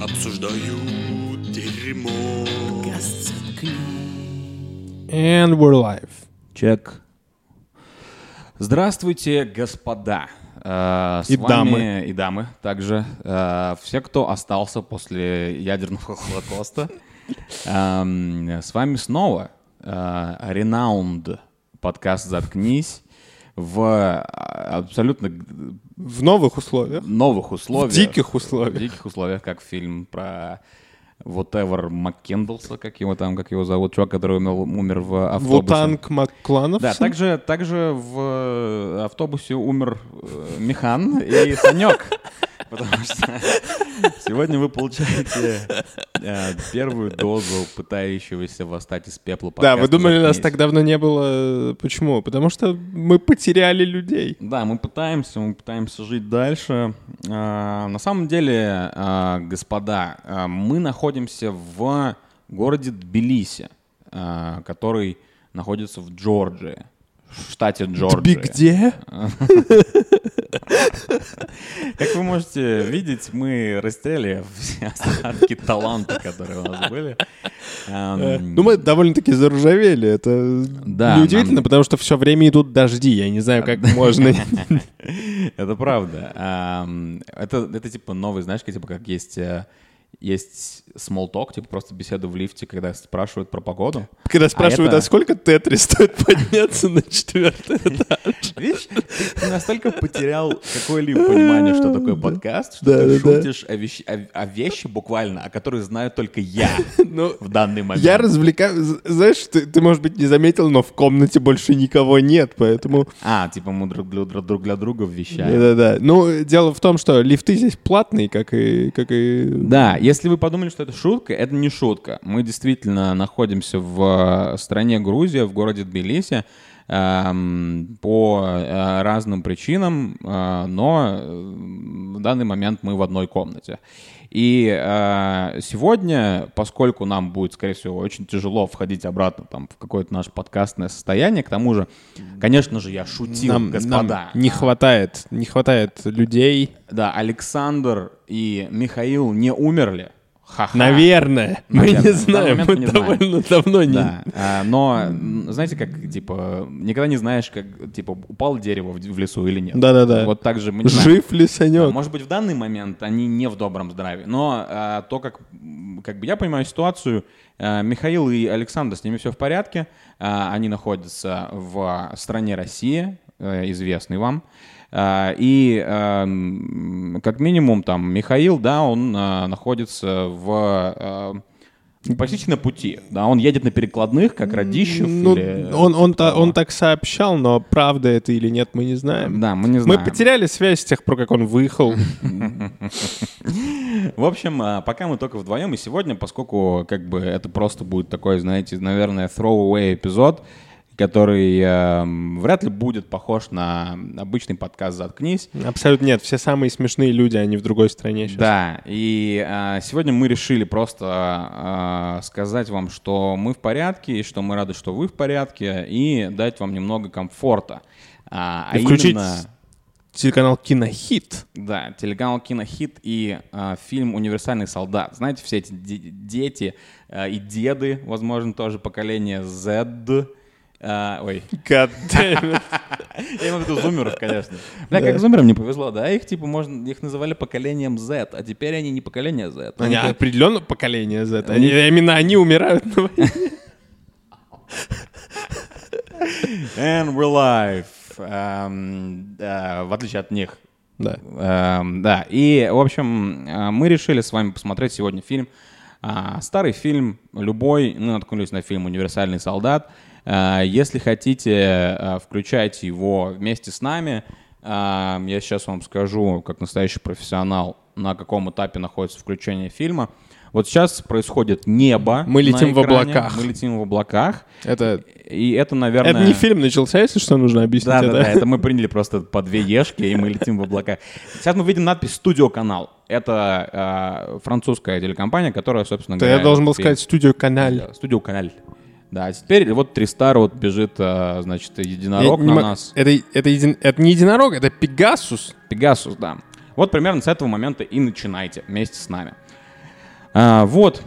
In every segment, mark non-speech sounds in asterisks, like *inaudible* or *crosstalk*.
Обсуждают дерьмо. And we're live. Чек. Здравствуйте, господа. Э, с И вами- дамы. И дамы также. Э, все, кто остался после ядерного *laughs* холокоста. Эм, С вами снова э, Renowned подкаст «Заткнись» в э, абсолютно В новых условиях. новых условиях. В диких условиях. В диких условиях, как фильм про whatever Маккендлса, как его там, как его зовут, чувак, который умер, умер в автобусе. Вутанг Макланов. Да, также, также в э, автобусе умер э, Михан и Санек. Потому что сегодня вы получаете э, первую дозу пытающегося восстать из пепла Да, вы думали, нас так давно не было. Почему? Потому что мы потеряли людей. Да, мы пытаемся, мы пытаемся жить дальше. А, на самом деле, а, господа, а, мы находимся в городе Тбилиси, который находится в Джорджии, в штате Джорджия. где? Как вы можете видеть, мы растеряли все остатки таланта, которые у нас были. Эм, Ну, мы довольно-таки заржавели. Это Да, неудивительно, нам- потому что все время идут дожди. Я не знаю, как можно. *laughs* Это правда. Ам, Это, это типа новый, знаешь, как, типа как есть, э, есть small talk, типа просто беседа в лифте, когда спрашивают про погоду. Когда спрашивают, это- а сколько тетри стоит подняться на четвертый *laughs* этаж? Видишь, ты, настолько потерял какое-либо *laughs* понимание, что такое подкаст, что ты шутишь о, вещи, буквально, о которых знаю только я *laughs* Ну, в данный момент. я развлекаю... Знаешь, ты, может быть, не заметил, но в комнате больше никого нет, поэтому... А, типа мы друг для, друг для друга вещаем. Да-да-да. Ну, дело в том, что лифты здесь платные, как и... Как и... Да, если вы подумали, что это шутка, это не шутка. Мы действительно находимся в э, стране Грузия, в городе Тбилиси, эм, по э, разным причинам, э, но в данный момент мы в одной комнате. И сегодня, поскольку нам будет, скорее всего, очень тяжело входить обратно там, в какое-то наше подкастное состояние, к тому же, конечно же, я шутил, Нам, господа. нам не хватает, не хватает людей. Да, Александр и Михаил не умерли. Ха-ха. Наверное. Мы Наверное. не В данный знаем. Мы мы не знаем. довольно давно не... Да, *laughs* а, но знаете, как, типа, никогда не знаешь, как, типа, упало дерево в, в лесу или нет. Да-да-да. Вот так же мы не знаем. Жив ли Да, Санек? Может быть, в данный момент они не в добром здравии, но а, то, как, как бы я понимаю ситуацию, а, Михаил и Александр, с ними все в порядке, А, они находятся в стране Россия, э, известный вам, и эм, как минимум там Михаил, да, он а, находится в э, почти на пути, да, он едет на перекладных, как Радищев Ну, или он, он, та- он так сообщал, но правда это или нет, мы не знаем. Да, мы не Мы знаем. потеряли связь с тех пор, как он выехал. В общем, а, пока мы только вдвоем, и сегодня, поскольку как бы это просто будет такой, знаете, наверное, throwaway эпизод, который эм, вряд ли будет похож на обычный подкаст «Заткнись». Абсолютно нет. Все самые смешные люди, они в другой стране сейчас. Да, и а, сегодня мы решили просто а, сказать вам, что мы в порядке, и что мы рады, что вы в порядке, и дать вам немного комфорта. А, а И включить именно- телеканал Кинохит. Да, телеканал Кинохит и а, фильм «Универсальный солдат». Знаете, все эти де- дети а, и деды, возможно, тоже поколение Z. а, ой, God damn it. *laughs* я имею в виду зумеров, конечно. Бля, как зумерам не повезло, да? Их, типа, можно, их называли поколением Z, а теперь они не поколение Z. Они Они- определенно поколение Z. Они, именно они умирают на войне. *laughs* And we're live. Эм, да, в отличие от них. Да. Эм, да, и, в общем, э, мы решили с вами посмотреть сегодня фильм. А, Старый фильм, любой, мы наткнулись на фильм «Универсальный солдат». Э, Если хотите, э, включайте его вместе с нами. Я сейчас вам скажу, как настоящий профессионал, на каком этапе находится включение фильма. Вот сейчас происходит небо. Мы летим в облаках. Мы летим в облаках. Это, И это, наверное... это не фильм начался, если что, нужно объяснить. Да, да, это. да, это мы приняли просто по две ешки, и мы летим в облака. Сейчас мы видим надпись «Студио Канал». Это э, французская телекомпания, которая, собственно говоря... я должен был сказать студию Каналь. Студио Канал. Да, а теперь вот Тристар вот бежит, а, значит, единорог Я на мо- нас. Это, это, един- это не единорог, это Пегасус. Пегасус, да. Вот примерно с этого момента и начинайте вместе с нами. А, вот.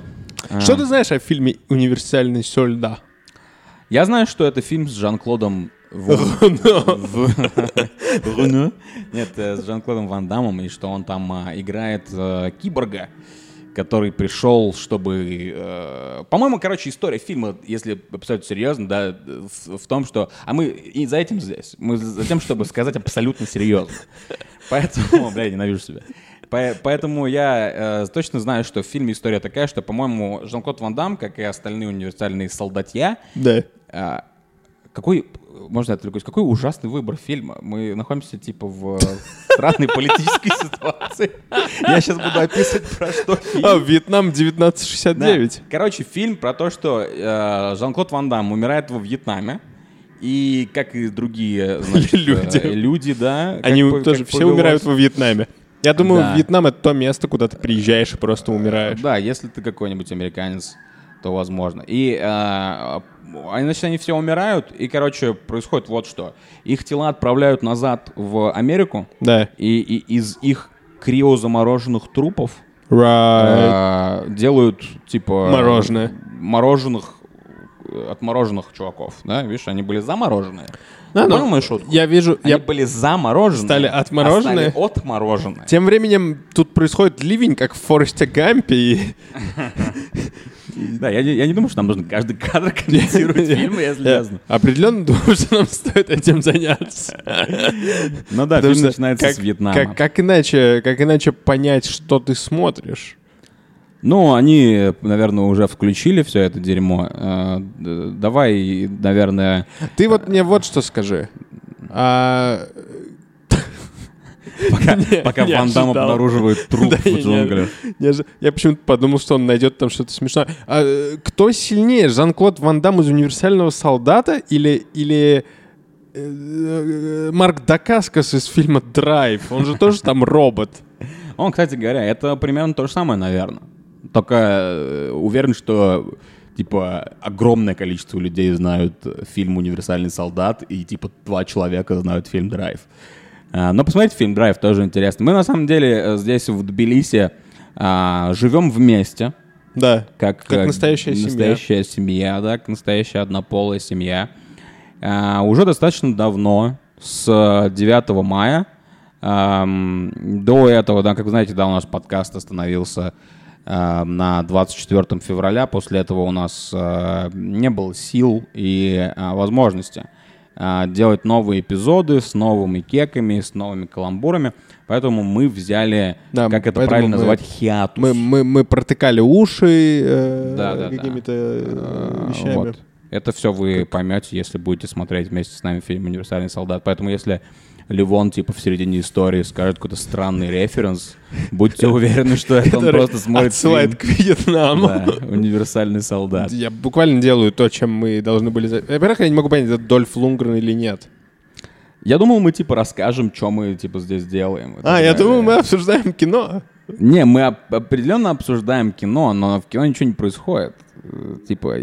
А, Что ты знаешь о фильме «Универсальный соль, Я знаю, что это фильм с Жан-Клодом Руно. Нет, э, с Жан-Клодом Ван Дамом, и что он там а, играет э, киборга, который пришел, чтобы... э, По-моему, короче, история фильма, если абсолютно серьезно, да, в, в том, что... А мы и за этим здесь. Мы за тем, чтобы сказать абсолютно серьезно. Поэтому, *laughs* бля, я ненавижу себя. По- Поэтому я э, точно знаю, что в фильме история такая, что, по-моему, Жан-Клод Ван Дам, как и остальные универсальные солдатья, Да. а, какой, можно я отвлекусь, какой ужасный выбор фильма. Мы находимся, типа, в странной политической *laughs* ситуации. Я сейчас буду описывать, про что фильм. А, Вьетнам Да. 1969. Короче, фильм про то, что э, Жан-Клод Ван Дам умирает во Вьетнаме. И как и другие значит, Люди. *laughs* э, люди, да. Они тоже как все повелось. умирают во Вьетнаме. Я думаю, Да. Вьетнам это то место, куда ты приезжаешь и просто умираешь. Да, если ты какой-нибудь американец, то возможно. И, э, значит, они все умирают, и, короче, происходит вот что. Их тела отправляют назад в Америку, Да. и, и из их криозамороженных трупов Right. э, делают, типа... Мороженое. Мороженых, э, отмороженных чуваков, да? Видишь, они были замороженные. Да, ну, Понял мою шутку? Я вижу, Они я... были замороженные. Стали а отмороженные? стали отмороженные. Тем временем тут происходит ливень, как в Форесте Гампе, и *laughs* Да, я, не- я не думаю, что нам нужно каждый кадр *laughs* комментировать фильмы, если я честно. определенно думаю, что нам стоит этим заняться. Ну да, фильм начинается с Вьетнама. Как, иначе, как иначе понять, что ты смотришь? Ну, они, наверное, уже включили все это дерьмо. Э, д- Давай, наверное... Ты вот мне вот что скажи. А, Пока, *laughs* пока Ван Дам обнаруживает труп Да, в я джунглях. Я, же- я почему-то подумал, что он найдет там что-то смешное. А, э, кто сильнее, Жан-Клод Ван Дам из «Универсального солдата» или, или э, э, Марк Дакаскас из фильма «Драйв»? Он же тоже там робот. *laughs* Он, кстати говоря, это примерно то же самое, наверное. Только э, уверен, что типа огромное количество людей знают фильм «Универсальный солдат», и типа два человека знают фильм «Драйв». А, Но посмотрите фильм «Драйв», тоже интересно. Мы на самом деле э, здесь в Тбилиси а, живем вместе, Да. как, Как э, настоящая семья. настоящая семья, да, как настоящая однополая семья. А, уже достаточно давно, с э, 9 мая, ам, до этого, да, как вы знаете, да, у нас подкаст остановился э, на 24 февраля. После этого у нас э, не было сил и э, возможности э, делать новые эпизоды с новыми кеками, с новыми каламбурами. Поэтому мы взяли, Да, как это правильно мы- называть, хиатус. Мы, мы, мы протыкали уши э, Да, да, да. какими-то э, А, вещами. вот. Это все вы поймете, если будете смотреть вместе с нами фильм «Универсальный солдат». Поэтому если Ливон, типа, в середине истории скажет какой-то странный референс, будьте уверены, что это он просто смотрит отсылает к Вьетнаму. Да, «Универсальный солдат». Я буквально делаю то, чем мы должны были... Во-первых, я не могу понять, это Дольф Лунгрен или нет. Я думал, мы, типа, расскажем, что мы, типа, здесь делаем. А, я думал, мы обсуждаем кино. Не, мы оп- определенно обсуждаем кино, но в кино ничего не происходит. Э, Типа,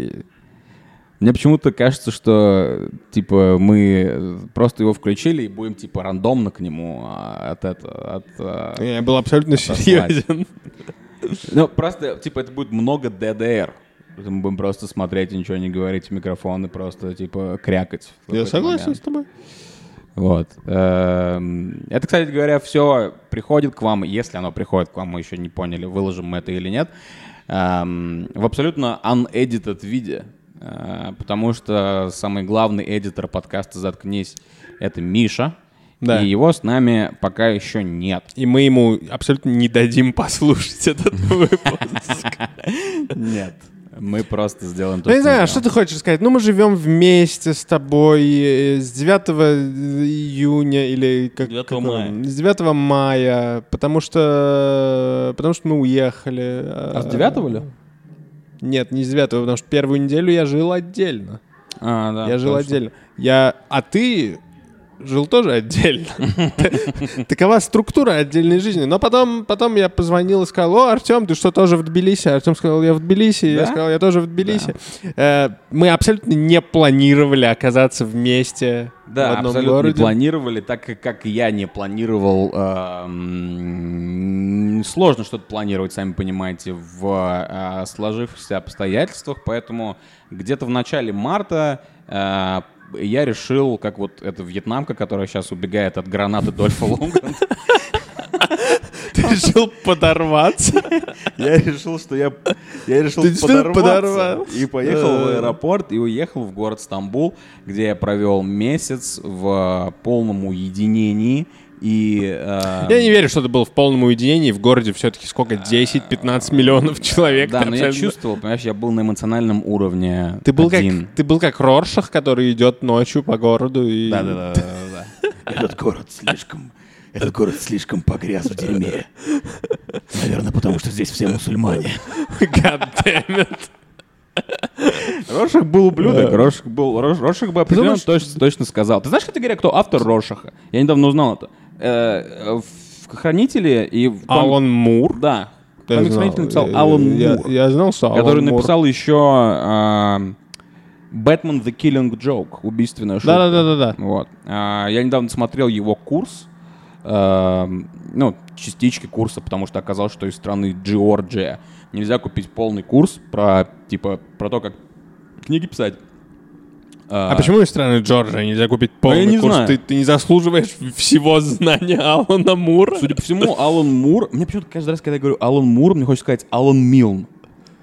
мне почему-то кажется, что, типа, мы просто его включили и будем, типа, рандомно к нему а, от этого, от... а, Я был абсолютно Отослать. серьезен. Ну, просто, типа, это будет много ДДР. Мы будем просто смотреть и ничего не говорить в микрофон и просто, типа, крякать. Я согласен момент. с тобой. Вот. Эм, Это, кстати говоря, все приходит к вам, если оно приходит к вам, мы еще не поняли, выложим мы это или нет, эм, в абсолютно unedited виде. Э, Потому что самый главный эдитор подкаста «Заткнись» — это Миша. Да. И его с нами пока еще нет. И мы ему абсолютно не дадим послушать *laughs* этот выпуск. Нет. Мы просто сделаем то, Я не знаю, что ты хочешь сказать? Ну, мы живем вместе с тобой э, с 9 июня или как... 9 как мая. С 9 мая, потому что... Потому что мы уехали. А с 9 ли? Нет, не с 9, потому что первую неделю я жил отдельно. А, да, я жил точно. отдельно. Я... А ты жил тоже отдельно. *laughs* Такова структура отдельной жизни. Но потом, потом я позвонил и сказал, о, Артем, ты что, тоже в Тбилиси? Артем сказал, я в Тбилиси. Я сказал, я тоже в Тбилиси. Э, Мы абсолютно не планировали оказаться вместе в Да, одном абсолютно городе. не планировали, так как, я не планировал. э, сложно что-то планировать, сами понимаете, в э, сложившихся обстоятельствах, поэтому где-то в начале марта э, я решил, как вот эта вьетнамка, которая сейчас убегает от гранаты Дольфа Лунгрена, Ты решил подорваться? я решил, что я, я решил подорваться подорвался. и поехал в аэропорт и уехал в город Стамбул, где я провел месяц в полном уединении и э, Я не верю, что ты был в полном уединении. В городе все-таки сколько? 10-15 миллионов человек. да, но я чувствовал, понимаешь, я был на эмоциональном уровне. Ты был, как, один. ты был как Роршах, который идет ночью по городу и... Да, да, да, да, да. Этот город слишком... Этот город слишком погряз в дерьме. Наверное, потому что здесь все мусульмане. God damn it. Рошах был ублюдок, Да. Рошах был, Рош- Рошах бы определенно думаешь- точно, точно сказал. Ты знаешь, кстати говоря, кто автор Рошаха? Я недавно узнал это. Э, В Хранителе и в ком- Алан Мур? Да. Я Комикс знал. Написал Я- Алан я, Мур, я знал, что который Алан Мур- написал еще Бэтмен The Killing Joke, убийственная шутка. Да-да-да-да-да. Вот. А, Я недавно смотрел его курс, эм, ну, частички курса, потому что оказалось, что из страны Джорджия нельзя купить полный курс про, типа, про то, как книги писать. А почему из страны Джорджия нельзя купить полный А не курс? знаю. Ты, ты не заслуживаешь всего знания Алана Мура? Судя по всему, Алан Мур... Мне почему-то каждый раз, когда я говорю Алан Мур, мне хочется сказать Алан Милн.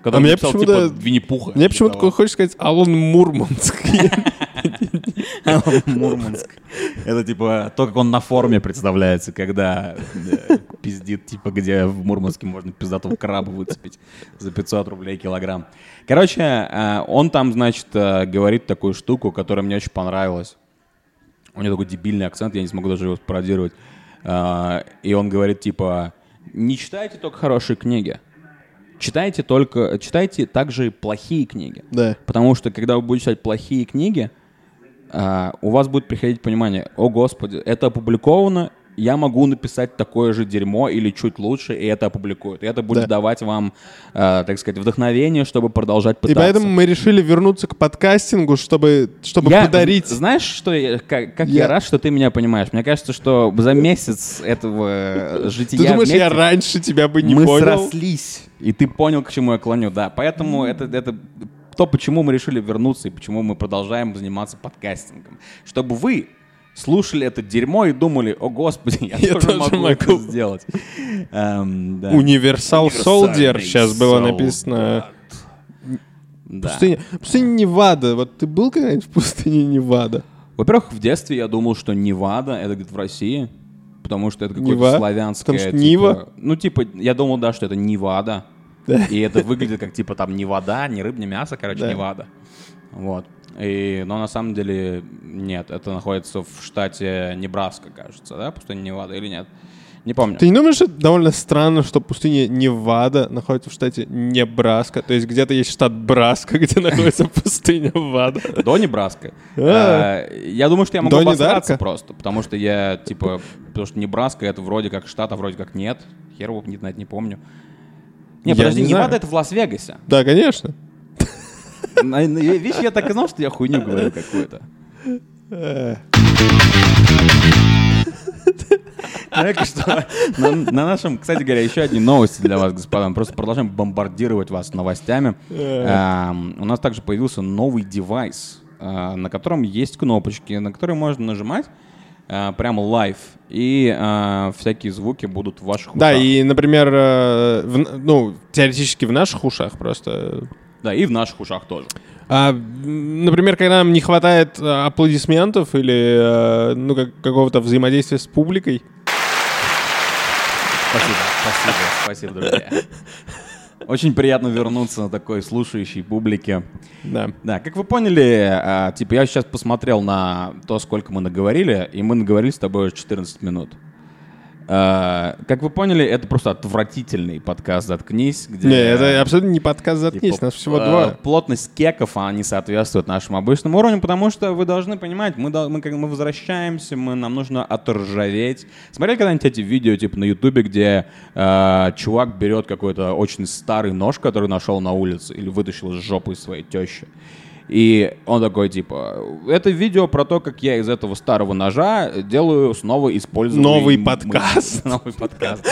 Который А мне написал, почему-то- типа, Винни-Пуха. Мне почему-то Типа того. хочешь сказать Алан Мурманский. *laughs* Алан Мурманск. Это типа то, как он на форме представляется, когда э, пиздит, типа, где в Мурманске можно пиздатого краба выцепить за 500 рублей килограмм. Короче, э, он там, значит, э, говорит такую штуку, которая мне очень понравилась. У него такой дебильный акцент, я не смогу даже его пародировать. И он говорит, типа, не читайте только хорошие книги. Читайте только, читайте также плохие книги. Да. Потому что, когда вы будете читать плохие книги, а, у вас будет приходить понимание, о господи, это опубликовано, я могу написать такое же дерьмо или чуть лучше, и это опубликуют. И это будет Да. давать вам, а, так сказать, вдохновение, чтобы продолжать И пытаться. поэтому мы решили вернуться к подкастингу, чтобы, чтобы я, подарить... Знаешь, что я- как, как Я- я... рад, что ты меня понимаешь. Мне кажется, что за месяц этого э, жития Ты думаешь, я раньше тебя бы не мы понял? срослись, и ты понял, к чему я клоню, да. Поэтому это, это то, почему мы решили вернуться и почему мы продолжаем заниматься подкастингом. Чтобы вы слушали это дерьмо и думали, о господи, я, *laughs* Я тоже, тоже могу, это могу». сделать. Эм, да. Универсал Солдер сейчас было написано. Да. Пустыня, пустыня Невада. Вот ты был когда-нибудь в пустыне Невада? Во-первых, в детстве я думал, что Невада это где-то в России, потому что это какое-то славянское. Потому что типа- Нива? Ну, типа, я думал, да, что это Невада. Да. И это выглядит как типа там не вода, не рыба, не мясо, короче, Да. Невада. Вот. И, но на самом деле нет, это находится в штате Небраска, кажется, да, пустыня Невада или нет? Не помню. Ты не думаешь, что это довольно странно, что пустыня Невада находится в штате Небраска? То есть где-то есть штат Браска, *laughs* где находится пустыня Вада. До Небраска. А. А, Я думаю, что я могу обосраться просто, потому что я, типа, потому что Небраска это вроде как штат, а вроде как нет. Хер его не не помню. Не, подожди, не Невада это в Лас-Вегасе. Да, конечно. Видишь, я так и знал, что я хуйню говорю какую-то. Э, Так что на, на нашем, кстати говоря, еще одни новости для вас, господа. Мы просто продолжаем бомбардировать вас новостями. Эм, у нас также появился новый девайс, э, на котором есть кнопочки, на которые можно нажимать э, прямо live, и э, всякие звуки будут в ваших Да, ушах. и, например, э, в- ну, теоретически в наших ушах просто. Да, и в наших ушах тоже. А, например, когда нам не хватает э, аплодисментов или э, ну, как- какого-то взаимодействия с публикой. Спасибо, спасибо, спасибо, друзья. *laughs* Очень приятно вернуться на такой слушающей публике. Да. Да, как вы поняли, а, типа я сейчас посмотрел на то, сколько мы наговорили, и мы наговорили с тобой уже 14 минут. А, Как вы поняли, это просто отвратительный подкаст «Заткнись», где... Не, это абсолютно не подкаст «Заткнись», Типа, нас всего э, два. Плотность кеков, она не соответствует нашему обычному уровню, потому что вы должны понимать, мы, мы, мы возвращаемся, мы, нам нужно отржаветь. Смотрели когда-нибудь эти видео, типа, на Ютубе, где э, чувак берет какой-то очень старый нож, который нашел на улице, или вытащил из жопы своей тещи. И он такой, типа, это видео про то, как я из этого старого ножа делаю снова использую... Новый подкаст. *laughs* Новый подкаст.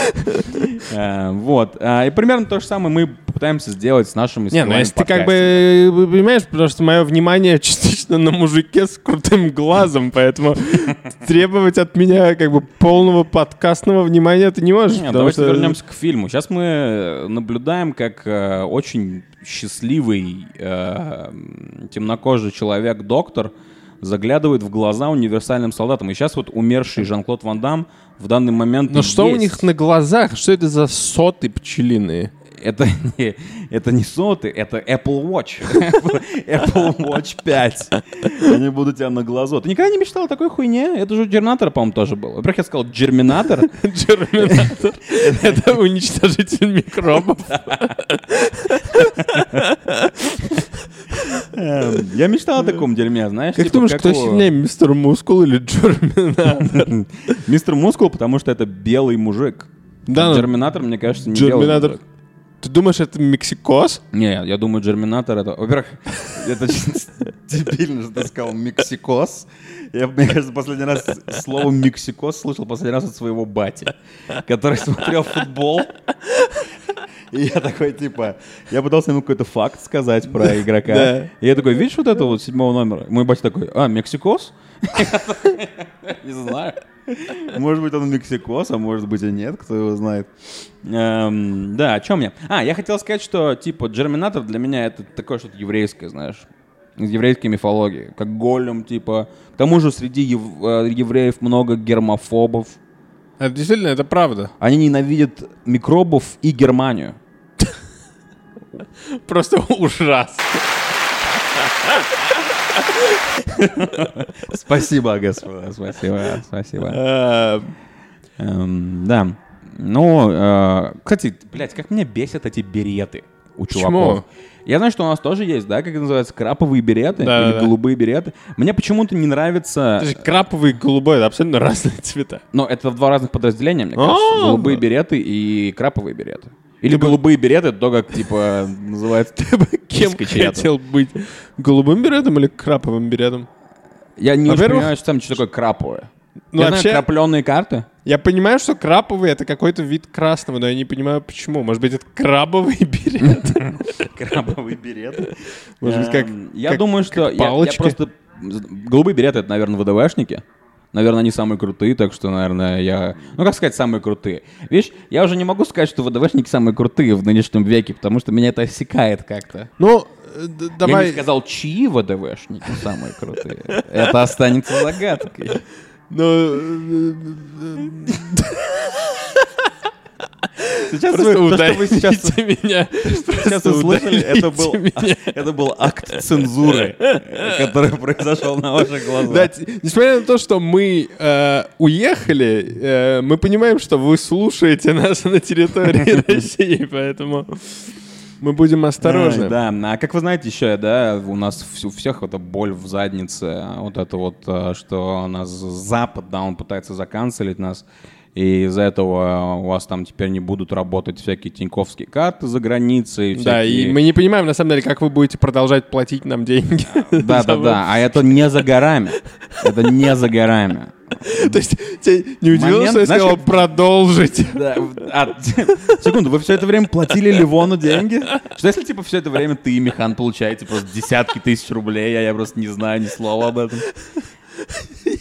Э, Вот. А, И примерно то же самое мы пытаемся сделать с нашими Не, ну если ты как бы, понимаешь, потому что мое внимание *laughs* частично на мужике с крутым глазом, поэтому *laughs* требовать от меня как бы полного подкастного внимания ты не можешь. Нет, давайте вернемся к фильму. Сейчас мы э, наблюдаем, как э, очень счастливый э, темнокожий человек-доктор заглядывает в глаза универсальным солдатам. И сейчас вот умерший Жан-Клод Ван Дам в данный момент Но что у есть. них на глазах? Что это за соты пчелиные? Это не, это не соты, это Apple Watch. *laughs* Apple Watch 5. Они будут тебя на глазу. Ты никогда не мечтал о такой хуйне? Это же у по-моему, тоже был. Во-первых, я сказал Джерминатор. *laughs* Терминатор. Это уничтожитель микробов. Эм, Я мечтал о таком дерьме, знаешь? Как типа, думаешь, кто сильнее, мистер Мускул или Джерминатор? Мистер Мускул, потому что это белый мужик. Да, ну, Джерминатор, мне кажется, не Джерминатор. мужик. Ты думаешь, это мексикос? Не, я думаю, Джерминатор это... Во-первых, *laughs* это дебильно, что ты сказал Мексикос. Я, мне кажется, последний раз слово Мексикос слышал последний раз от своего бати, который смотрел футбол. И я такой, типа, я пытался ему какой-то факт сказать про игрока. И я такой, видишь вот это вот седьмого номера? Мой батя такой, а, Мексикос? *laughs* Не знаю. Может быть, он мексикос, а может быть и нет, кто его знает. Эм, да, о чем я? А, я хотел сказать, что, типа, Джерминатор для меня это такое что-то еврейское, знаешь, из еврейской мифологии, как голем, типа. К тому же среди ев- э, евреев много гермофобов. Это действительно, это правда. Они ненавидят микробов и Германию. Просто ужасно. Спасибо, господа, спасибо, спасибо. Э, Эм, да. Ну, э, кстати, блядь, как меня бесят эти береты у Почему? чуваков. Я знаю, что у нас тоже есть, да, как это называется, краповые береты Да, или да, да. голубые береты. Мне почему-то не нравится... же Краповый и голубой, это абсолютно разные цвета. Но это два разных подразделения, мне кажется. А. Голубые береты и краповые береты. Или голубые береты, это то, как, типа, называется... *laughs* Кем киска чья-то. хотел быть? Голубым беретом или краповым беретом? Я не понимаю, что там что такое краповое. Ну, я вообще- знаю крапленые карты. Я понимаю, что краповый это какой-то вид красного, но я не понимаю, почему. Может быть, это крабовый *laughs* берет? Крабовый берет. Может быть, как Эм, Я думаю, что я- просто... Голубые береты — это, наверное, ВДВшники. Наверное, они самые крутые, так что, наверное, я... Ну, как сказать, самые крутые? Видишь, я уже не могу сказать, что ВДВшники самые крутые в нынешнем веке, потому что меня это осекает как-то. Ну, э, д- Я давай... не сказал, чьи ВДВшники самые крутые. *laughs* Это останется загадкой. Ну, э, *laughs* Сейчас Просто вы, то, что вы сейчас, *laughs* меня. сейчас услышали, это был, меня. это был акт цензуры, который произошел на ваших глазах. Да, несмотря на то, что мы э, уехали, э, мы понимаем, что вы слушаете нас на территории *laughs* России, поэтому мы будем осторожны. Ай, Да, а как вы знаете еще, да, у нас у всех эта боль в заднице, а вот это вот, а, что нас Запад, да, он пытается заканцелить нас, и из-за этого у вас там теперь не будут работать всякие тиньковские карты за границей. Да, и всякие- мы не понимаем, на самом деле, как вы будете продолжать платить нам деньги. Да, *laughs* да, да, а это не за горами, это не за горами. *laughs* То есть тебе не удивило, что я сказал продолжить? *laughs* А, секунду, вы все это время платили Ливону деньги? Что если, типа, все это время ты и Михан получаете просто десятки тысяч рублей, а я просто не знаю ни слова об этом?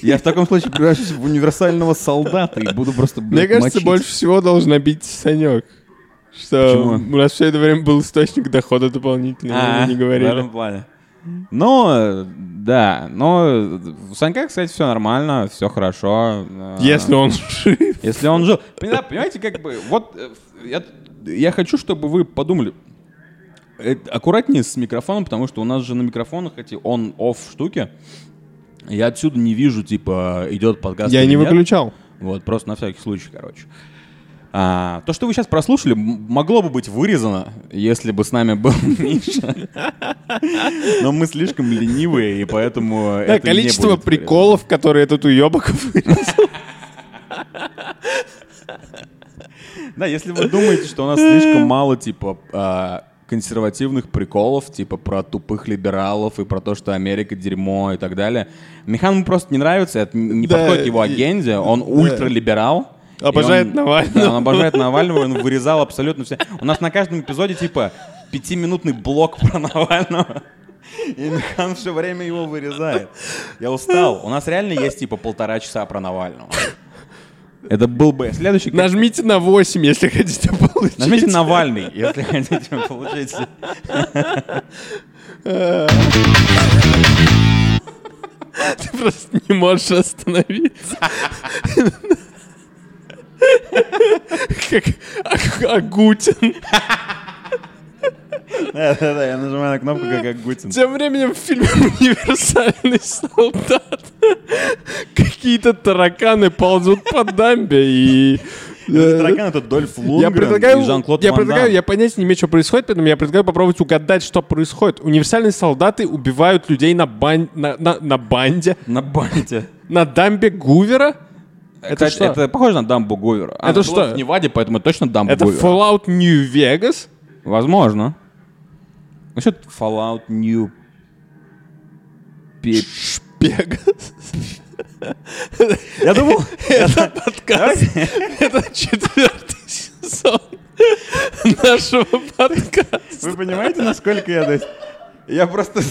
Я в таком случае превращусь в универсального солдата и буду просто, Мне блядь, кажется, мочить. больше всего должен бить Санек. Что Почему? у нас все это время был источник дохода дополнительный, А, мы не в говорили. этом плане. Э, да, но у Санька, кстати, все нормально, все хорошо. Если он жив. Если он жил. Понимаете, как бы, вот э, я, я хочу, чтобы вы подумали, э, аккуратнее с микрофоном, потому что у нас же на микрофонах эти on-off штуки. Я отсюда не вижу, типа, идет подкаст Я не нет. выключал. Вот, просто на всякий случай, короче. А, то, что вы сейчас прослушали, могло бы быть вырезано, если бы с нами был *laughs* Миша. Но мы слишком ленивые, и поэтому Да, количество приколов, которые этот уебок вырезал. Да, если вы думаете, что у нас слишком мало, типа, а, консервативных приколов, типа, про тупых либералов и про то, что Америка дерьмо и так далее. Михану просто не нравится, это не Да, подходит его и- агенде, он ультралиберал. и Обожает он- Навального. Да, он обожает Навального, он вырезал абсолютно все. У нас на каждом эпизоде, типа, пятиминутный блок про Навального. И Михан все время его вырезает. Я устал. У нас реально есть, типа, полтора часа про Навального. Это был бы следующий... Нажмите на 8, если хотите получить. Нажмите Навальный, если хотите получить. Ты просто не можешь остановиться. Как Агутин. Да-да-да, я нажимаю на кнопку, как Агутин. Тем временем в фильме «Универсальный солдат» какие-то тараканы ползут по дамбе и... Это таракан, это Дольф Я Лунгрен предлагаю, и Жан-Клод я предлагаю, я понятия не имею, что происходит, поэтому я предлагаю попробовать угадать, что происходит. Универсальные солдаты убивают людей на, бан... на, на, на банде, На банте. на дамбе Гувера. Это Кстати, что? Это похоже на Дамбу Гувера. Это ну, было что? в Неваде, поэтому точно Дамбу Это Гувера. Fallout New Vegas. Возможно. Насчет Fallout New... Vegas. Я думал... *laughs* Это подкаст. *laughs* Это четвертый сезон нашего подкаста. Вы понимаете, насколько я... Я просто...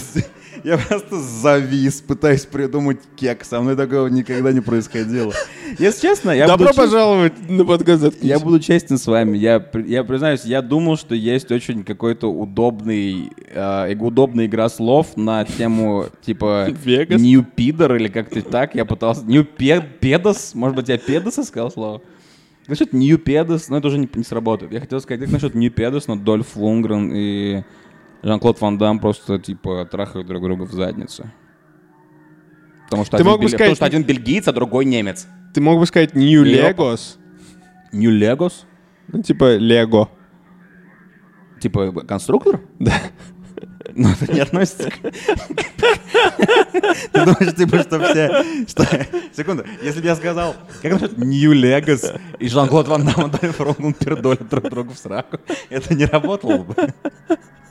Я просто завис, пытаюсь придумать кек. Со мной такого никогда не происходило. Если честно, я Добро буду чест- пожаловать на подкаст «Заткнись». Я буду честен с вами. Я, я признаюсь, я думал, что есть очень какой-то удобный, э, удобная игра слов на тему типа *laughs* Вегас? New Пидор или как-то так. Я пытался... New Педос? Может быть, я Педоса сказал слово? Насчет New Педос, но это уже не, не сработает. Я хотел сказать, насчет New Педос, но Дольф Лунгрен и Жан-Клод Ван Дам просто, типа, трахают друг друга в задницу. Потому что, Ты один, мог бы бельги- потому сказать- что один бельгиец, а другой немец. Ты мог бы сказать New. Legos. New Legos? Ну, типа Лего. Типа конструктор? Да. *laughs* Ну, это не относится к... *laughs* Ты думаешь, типа, что все... Что... *laughs* Секунду. Если бы я сказал, как насчет New Legos и Жан-Клод Ван Дамм пердолят друг другу в сраку, это не работало бы.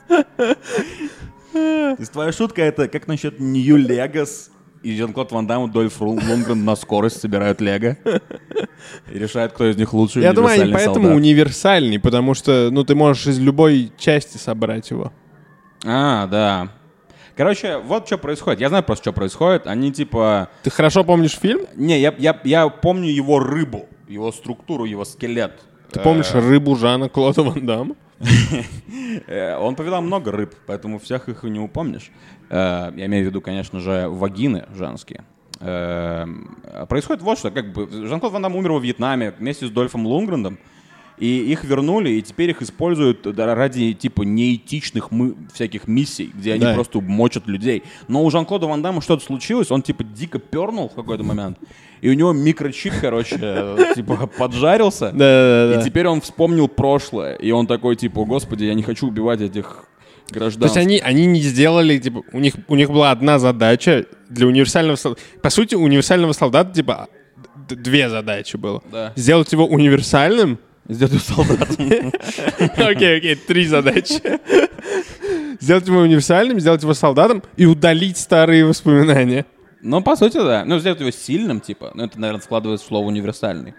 То есть твоя шутка это как насчет New Legos и Жан-Клод Ван Дамм и Дольф Лунгрен на скорость собирают лего и решают, кто из них лучший Я думаю, они поэтому солдат. универсальный, потому что, ну, ты можешь из любой части собрать его. А, да. Короче, вот что происходит. Я знаю просто, что происходит. Они типа... Ты хорошо помнишь фильм? Не, я, я, я помню его рыбу, его структуру, его скелет. Ты помнишь рыбу Жана Клода Ван Дамма? Э, Он повидал много рыб, поэтому всех их и не упомнишь. Э, Я имею в виду, конечно же, вагины женские. Э, Происходит вот что, как бы Жан-Клод Ван Дам умер во Вьетнаме вместе с Дольфом Лунгрендом, и их вернули, и теперь их используют ради, типа, неэтичных мы, всяких миссий, где они Да. просто мочат людей. Но у Жан-Клода Ван Дамма что-то случилось, он, типа, дико пернул в какой-то момент, и у него микрочип, короче, *laughs* типа, поджарился. И теперь он вспомнил прошлое, и он такой, типа, господи, я не хочу убивать этих граждан. То есть они, они не сделали, типа, у них, у них была одна задача для универсального солдата. По сути, у универсального солдата, типа, две задачи было. Да. Сделать его универсальным. Сделаю солдатом. Окей, окей, три задачи. Сделать его универсальным, сделать его солдатом и удалить старые воспоминания. Ну, по сути, да. Ну, сделать его сильным, типа. Ну, это, наверное, складывается в слово универсальный.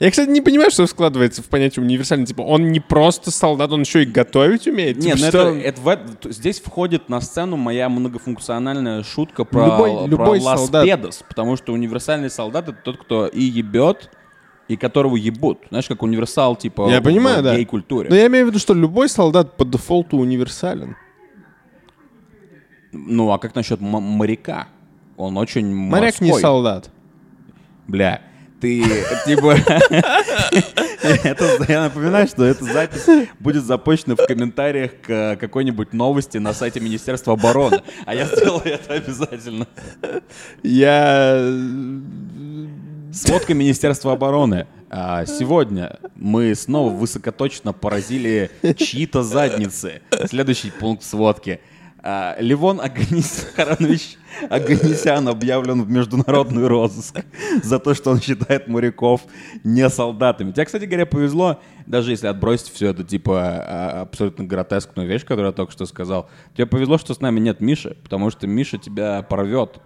Я, кстати, не понимаю, что складывается в понятие универсальный. Типа, он не просто солдат, он еще и готовить умеет. Нет, Типа, ну что это, это в эт- здесь входит на сцену моя многофункциональная шутка про, Любой- про любой Лас солдат. Педос, потому что универсальный солдат это тот, кто и ебет, и которого ебут. Знаешь, как универсал, типа, Я в- понимаю, в да. гей-культуре. Но я имею в виду, что любой солдат по дефолту универсален. Ну, а как насчет моряка? Он очень Моряк не морской. солдат. Бля, ты, типа... Это, я напоминаю, что эта запись будет запущена в комментариях к какой-нибудь новости на сайте Министерства обороны. А я сделаю это обязательно. Я... Сводка Министерства обороны. А, сегодня мы снова высокоточно поразили чьи-то задницы. Следующий пункт сводки. А, Левон Аганис Харанович Аганесян объявлен в международный розыск за то, что он считает моряков не солдатами. Тебе, кстати говоря, повезло, даже если отбросить все это, типа, а, абсолютно гротескную вещь, которую я только что сказал. Тебе повезло, что с нами нет Миши, потому что Миша тебя порвет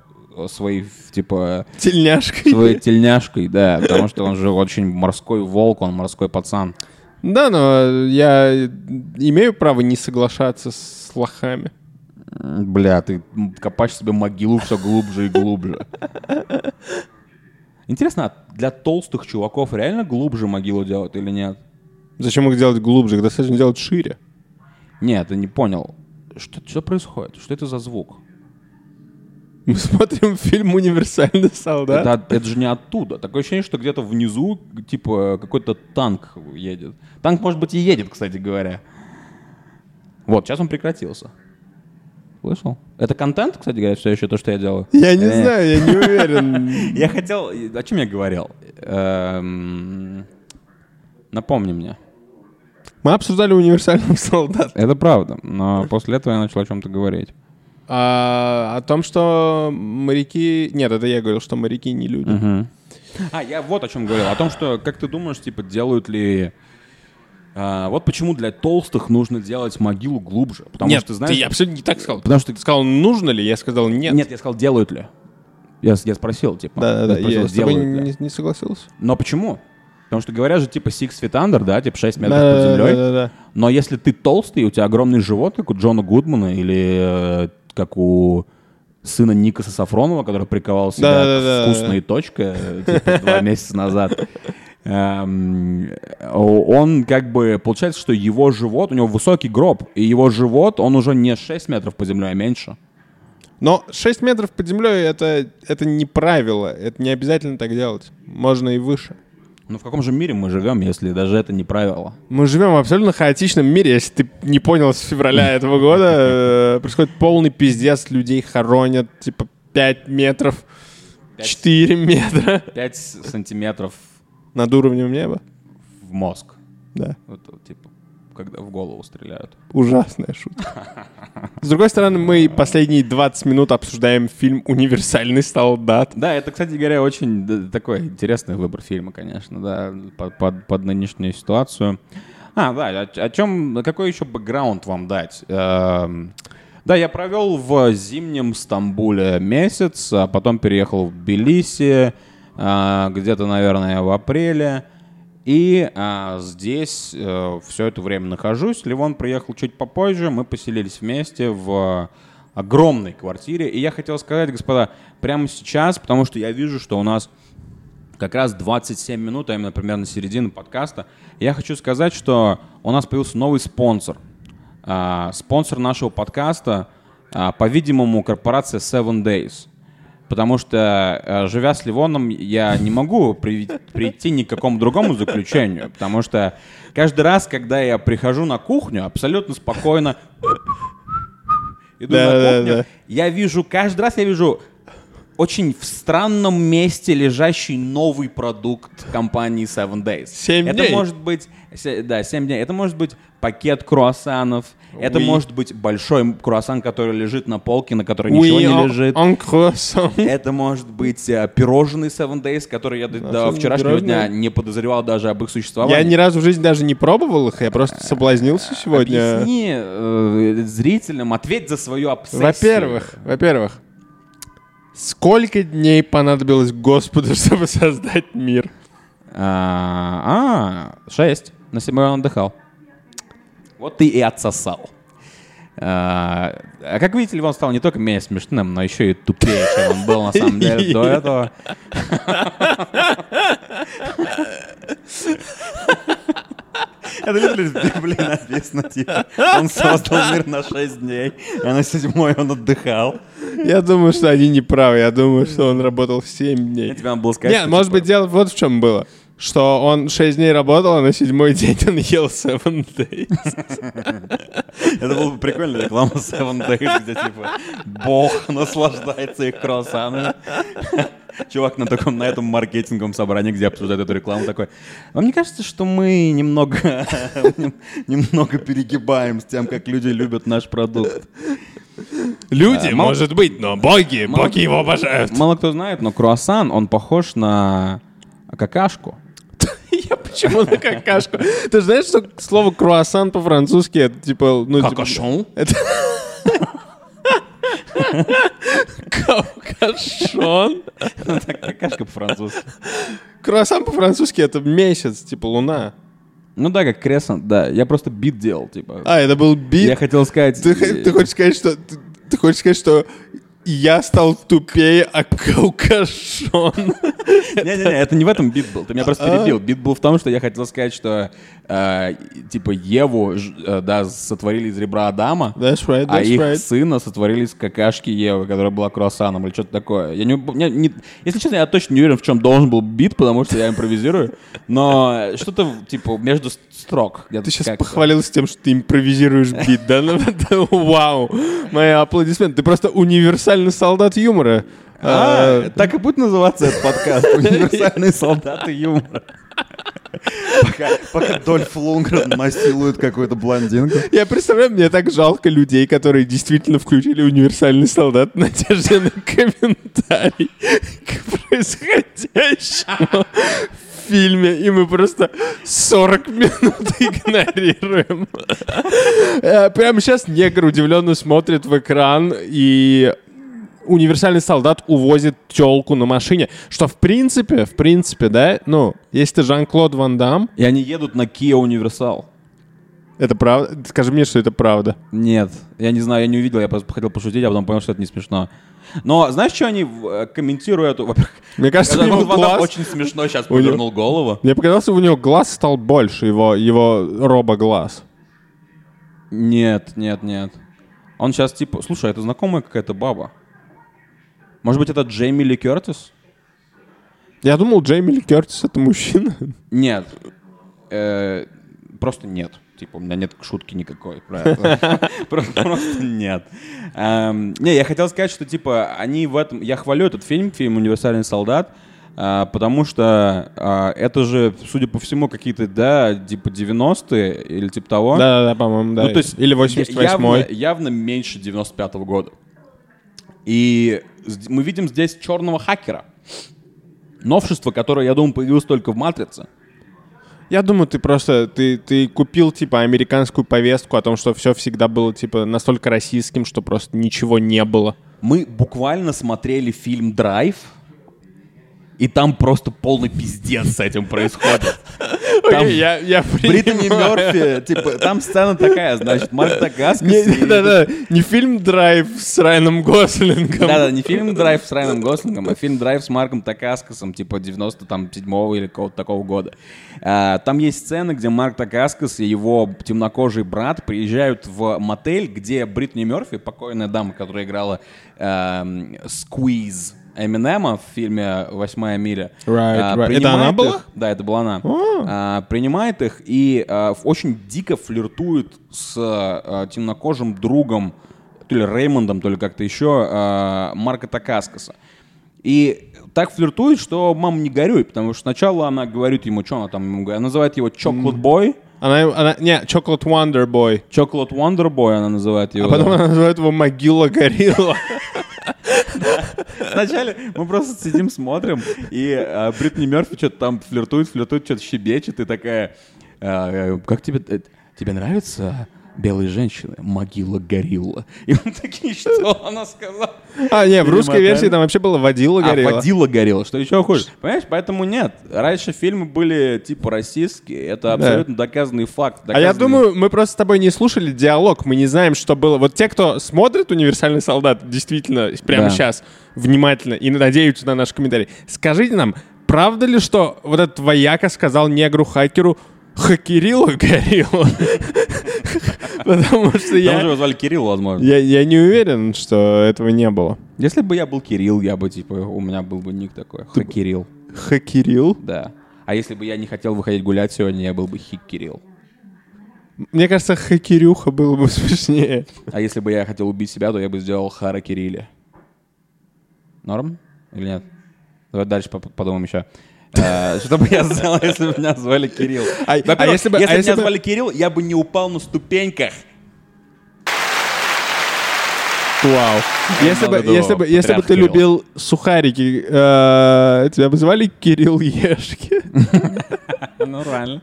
своей, типа, Тельняшкой. своей тельняшкой, да, потому что он же очень морской волк, он морской пацан. Да, но я имею право не соглашаться с лохами. Бля, ты копаешь себе могилу все глубже и глубже. Интересно, а для толстых чуваков реально глубже могилу делают или нет? Зачем их делать глубже? Их достаточно делать шире. Нет, ты не понял. Что, что происходит? Что это за звук? Мы смотрим фильм «Универсальный солдат». Это, это же не оттуда. Такое ощущение, что где-то внизу, типа, какой-то танк едет. Танк, может быть, и едет, кстати говоря. Вот, сейчас он прекратился. Слышал? Это контент, кстати говоря, все еще то, что я делаю? Я не Э, знаю, я не уверен. *laughs* Я хотел... О чем я говорил? Эм, Напомни мне. Мы обсуждали «Универсального солдата». Это правда, но после этого я начал о чем-то говорить. А, о том, что моряки... Нет, это я говорил, что моряки не люди. А, я вот о чем говорил. О том, что, как ты думаешь, типа, делают ли... а, вот почему для толстых нужно делать могилу глубже. Потому нет, что, знаешь... ты абсолютно не так сказал. Потому что Ты сказал, нужно ли? Я сказал, нет. Нет, я сказал, делают ли. Я, я спросил, типа. Да-да-да, спросил, я с тобой не, не согласился. Но почему? Потому что говорят же, типа, six feet under, да, типа 6 метров под Да-да-да, землей. да-да-да. Но если ты толстый, у тебя огромный живот, как у Джона Гудмана или э, как у сына Никаса Сафронова, который приковал себя Да-да-да. к вкусной точке э, типа, два *laughs* месяца назад. Эм, Он как бы, получается, что его живот, у него высокий гроб, и его живот, он уже не 6 метров по земле, а меньше. Но 6 метров под землей это, это не правило. Это не обязательно так делать. Можно и выше. Ну в каком же мире мы живем, если даже это не правило? Мы живем в абсолютно хаотичном мире. Если ты не понял, с февраля *laughs* этого года э, происходит полный пиздец. Людей хоронят, типа, 5 метров, Пять. 4 метра 5 сантиметров над уровнем неба. в мозг. Да, вот, типа, когда в голову стреляют. ужасная шутка. *laughs* С другой стороны, мы последние 20 минут обсуждаем фильм «Универсальный солдат». Да, это, кстати говоря, очень такой интересный выбор фильма, конечно, да, под, под- под нынешнюю ситуацию. А, да, о, о чем, какой еще бэкграунд вам дать? Эм, да, я провел в зимнем Стамбуле месяц, а потом переехал в Тбилиси, а, где-то, наверное, в апреле. И а, здесь все это время нахожусь. Ливон приехал чуть попозже, мы поселились вместе в огромной квартире. И я хотел сказать, господа, прямо сейчас, потому что я вижу, что у нас как раз 27 минут, а именно примерно середина подкаста, я хочу сказать, что у нас появился новый спонсор. А, спонсор нашего подкаста, а, по-видимому, корпорация Seven Days. Потому что, э, живя с Ливоном, я не могу при- прийти ни к какому другому заключению. Потому что каждый раз, когда я прихожу на кухню, абсолютно спокойно иду Да, на да, кухню, да. я вижу, каждый раз я вижу очень в странном месте лежащий новый продукт компании Seven Days. Семь это дней. может быть, да, 7 дней. Это может быть пакет круассанов. Это может быть большой круассан, который лежит на полке, на которой ничего не лежит. en croissant. *laughs* Это может быть э, пирожный Seven Days, который я до, до Абсолютно вчерашнего дня не подозревал даже об их существовании. Я ни разу в жизни даже не пробовал их, я просто соблазнился сегодня. Объясни э, зрителям, ответь за свою обсессию. Во-первых, во-первых, сколько дней понадобилось Господу, *laughs* чтобы создать мир? А, а, шесть. На седьмой он отдыхал. Вот ты и отсосал. А, а как видите, Ливон стал не только менее смешным, но еще и тупее, чем он был на самом деле до этого. Это лiterally, блин, написано, типа, он создал мир на 6 дней, а на седьмой он отдыхал. Я думаю, что они не правы. Я думаю, что он работал 7 Я дней. тебе надо было сказать, Нет, может типа, быть, дело вот в чем было. Что он 6 дней работал, а на седьмой день он ел 7 days. *laughs* Это было бы прикольно, реклама Seven Days, где, типа, бог наслаждается их круассанами. *laughs* чувак на таком, на этом маркетинговом собрании, где обсуждают эту рекламу, такой, вам не кажется, что мы немного, нем- *laughs* немного перегибаем с тем, как люди любят наш продукт? Люди, А, мало- может быть, но боги, Мало- боги его обожают. Мало кто знает, но круассан, он похож на какашку. Почему на какашку? Ты знаешь, что слово круассан по-французски это типа... Ну, типа- Какашон? Это... Какашон? Какашка по-французски. Круассан по-французски это месяц, типа луна. Ну да, как кресон, да. Я просто бит делал, типа. А, это был бит? Я хотел сказать... Ты, ты хочешь сказать, что... Ты, ты хочешь сказать, что я стал тупее, а каукашон? Не-не-не, это не в этом бит был. Ты меня просто А. перебил. Бит был в том, что я хотел сказать, что э, типа Еву, э, да, сотворили из ребра Адама, а их сына сотворили из какашки Евы, которая была круассаном или что-то такое. Я не, если честно, я точно не уверен, в чем должен был бит, потому что я импровизирую. Но что-то типа между строк. Ты сейчас похвалился тем, что ты импровизируешь бит, да? *laughs* Вау! Мои аплодисменты. Ты просто универсальный солдат юмора. А, А, так и будет называться этот подкаст. Универсальные *laughs* солдаты юмора. Пока, пока Дольф Лунгрен насилует какую-то блондинку. Я представляю, мне так жалко людей, которые действительно включили универсальный солдат в надежде на комментарий к происходящему в фильме, и мы просто 40 минут игнорируем. Э, Прямо сейчас негр удивленно смотрит в экран, и универсальный солдат увозит телку на машине. Что в принципе, в принципе, да, ну, если ты Жан-Клод Ван Дам, И они едут на Kia Универсал. это правда? Скажи мне, что это правда. Нет, я не знаю, я не увидел, я просто хотел пошутить, а потом понял, что это не смешно. Но знаешь, что они э, комментируют? Во-первых, *laughs* Мне кажется, у него глаз... очень смешно сейчас него- повернул голову. Мне показалось, у него глаз стал больше, его, его робоглаз. Нет, нет, нет. Он сейчас типа, слушай, это знакомая какая-то баба. Может быть, это Джейми Ли Кертис? Я думал, Джейми Ли Кертис — это мужчина. Нет. Э, Просто нет. Типа, у меня нет шутки никакой про это. *laughs* Просто нет. Эм, Не, я хотел сказать, что, типа, они в этом... Я хвалю этот фильм, фильм «Универсальный солдат», а, потому что а, это же, судя по всему, какие-то, да, типа 90-е или типа того. Да-да-да, по-моему, да. Ну, то есть Или я- 88-й. Явно, явно меньше 95-го года. И мы видим здесь черного хакера. Новшество, которое, я думаю, появилось только в «Матрице». Я думаю, ты просто... Ты, ты купил, типа, американскую повестку о том, что все всегда было, типа, настолько российским, что просто ничего не было. Мы буквально смотрели фильм «Драйв», и там просто полный пиздец с этим происходит. Там Окей, я, я Британи. Мерфи, типа, там сцена такая, значит, Марк Дакаскас Не, и- да, да, не фильм «Драйв» с Райаном Гослингом. Да-да, не фильм «Драйв» с Райаном Гослингом, а фильм «Драйв» с Марком Такаскасом, типа 97-го или какого-то такого года. А, Там есть сцены, где Марк Такаскас и его темнокожий брат приезжают в мотель, где Бритни Мерфи, покойная дама, которая играла эм, Сквиз Эминема в фильме «Восьмая миля», Right, а, right. Это она была? их- да, это была она. А, принимает их и а, очень дико флиртует с а, темнокожим другом, то ли Реймондом, то ли как-то еще, а, Марка Такаскаса. И так флиртует, что мама не горюй, потому что сначала она говорит ему, что она там ему говорит, она называет его Chocolate Boy, Она, она, не, Chocolate Wonder Boy. Chocolate Wonder Boy она называет его. А потом она называет его Могила Горилла. Вначале мы просто сидим, смотрим, и а, Бритни Мерфи что-то там флиртует, флиртует, что-то щебечет, и такая, а, как тебе, э, тебе нравится белые женщины? Могила горилла. И мы такие, что она сказала? А, не, в русской версии там вообще было Водила А, Горилла. водила горилла, что еще хуже. Понимаешь, поэтому нет. Раньше фильмы были типа российские, это абсолютно доказанный факт. А я думаю, мы просто с тобой не слушали диалог, мы не знаем, что было. Вот те, кто смотрит «Универсальный солдат», действительно, прямо сейчас, внимательно, и надеются на наш комментарий, скажите нам, правда ли, что вот этот вояка сказал негру-хакеру «Хакерила горилла»? Потому что Там же я... его звали Кирилл, возможно. Я, я не уверен, что этого не было. Если бы я был Кирилл, я бы, типа, у меня был бы ник такой. Хакирилл. Хакерил? Да. А если бы я не хотел выходить гулять сегодня, я был бы Хик Кирилл. Мне кажется, хакерюха было бы смешнее. А если бы я хотел убить себя, то я бы сделал Хара Кирилли. Норм? Или нет? Давай дальше подумаем еще. *laughs* Э, Что бы я сделал, *laughs* если бы меня звали Кирилл? А- а если бы- а меня звали Кирилл, я бы не упал на ступеньках. Вау. Если бы, если бы, если бы ты любил сухарики, э, тебя бы звали Кирилл Ешки. *laughs* Ну, правильно.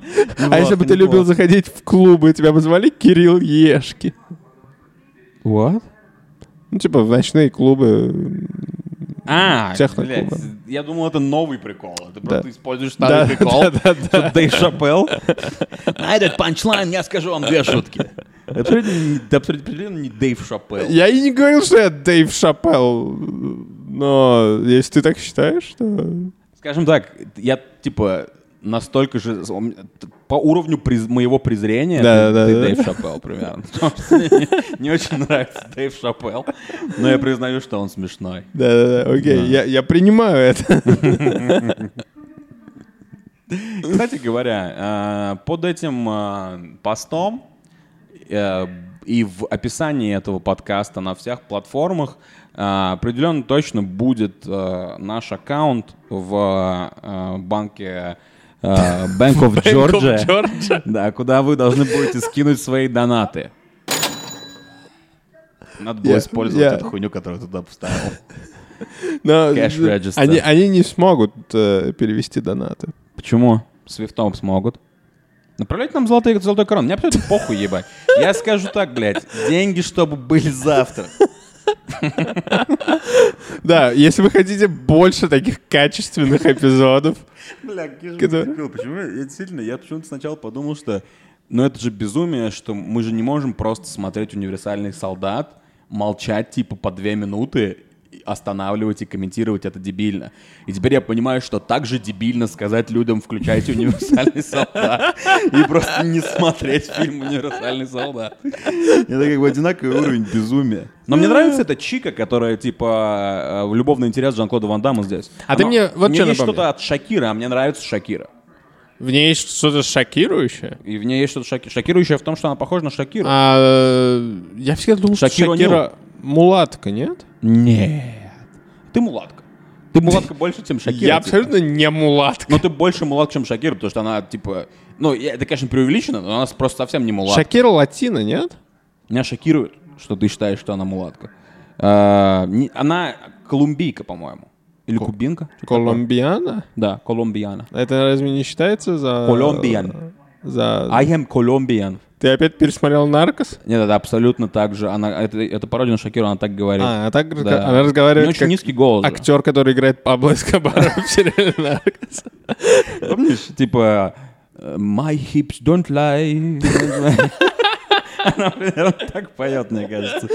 А если бы ты любил заходить в клубы, тебя бы звали Кирилл Ешки. What? Ну, типа, в ночные клубы. А, блядь, я думал, это новый прикол. Ты Да. просто используешь Да, старый прикол. да, да, да. Дэйв Шапелл. На этот панчлайн я скажу вам две шутки. Да, абсолютно определенно не Дэйв Шапелл. Я и не говорил, что я Дэйв Шапелл. Но если ты так считаешь, то... Скажем так, я типа настолько же по уровню приз- моего презрения Да, ты, да, ты да. Дэйв Шапелл примерно. *laughs* Не очень нравится Дэйв Шапелл, но я признаю, что он смешной. Да-да-да, окей, Я, принимаю это. *laughs* Кстати говоря, э, под этим э, постом э, и в описании этого подкаста на всех платформах определенно точно будет наш аккаунт в э, Bank of *laughs* Georgia, *laughs* да, куда вы должны будете скинуть свои донаты. Надо было использовать эту хуйню, которую туда поставил. *laughs* Но Cash register. они, они не смогут э, перевести донаты. Почему? Свифтом смогут. Направляйте нам золотой, золотой корон. Мне абсолютно похуй, ебать. Я скажу так, блядь. Деньги, чтобы были завтра. *laughs* Да, если вы хотите больше таких качественных эпизодов, Бля. Почему? Я действительно, я почему-то сначала подумал, что ну это же безумие, что мы же не можем просто смотреть «Универсальный солдат», молчать типа по две минуты, останавливать и комментировать это дебильно. И теперь я понимаю, что так же дебильно сказать людям «включайте «Универсальный солдат» и просто не смотреть фильм «Универсальный солдат». Это как бы одинаковый уровень безумия. Но мне нравится эта чика, которая типа э, любовный интерес Жан-Клода Ван Дамма здесь. А ты Оно- мне вот мне что есть напомни. что-то от Шакира, а мне нравится Шакира. в ней есть что-то шокирующее. И в ней есть что-то шоки... шокирующее в том, что она похожа на Шакиру. А э, я всегда думал, что Шакира Шакира мулатка, нет? Нет. Ты мулатка. Ты мулатка больше, чем Шакира. я типа. абсолютно не мулатка. Но ты больше мулатка, чем Шакира, потому что она, типа... Ну, это, конечно, преувеличено, но она просто совсем не мулатка. Шакира латина, нет? Меня шокирует, что ты считаешь, что она мулатка. А, она колумбийка, по-моему. Или кубинка? Колумбиана? Да, колумбияна. Это разве не считается за... Колумбиан. За... I am Colombian. Ты опять пересмотрел «Наркос»? Нет, это абсолютно так же. Она, это, это пародия на Шакиру, она так говорит. А, а так Да. она У разговаривает нее очень низкий голос. актер, который играет Пабло Эскобара в сериале «Наркос». Помнишь, типа My hips don't lie. *laughs* Она примерно так поет, мне кажется.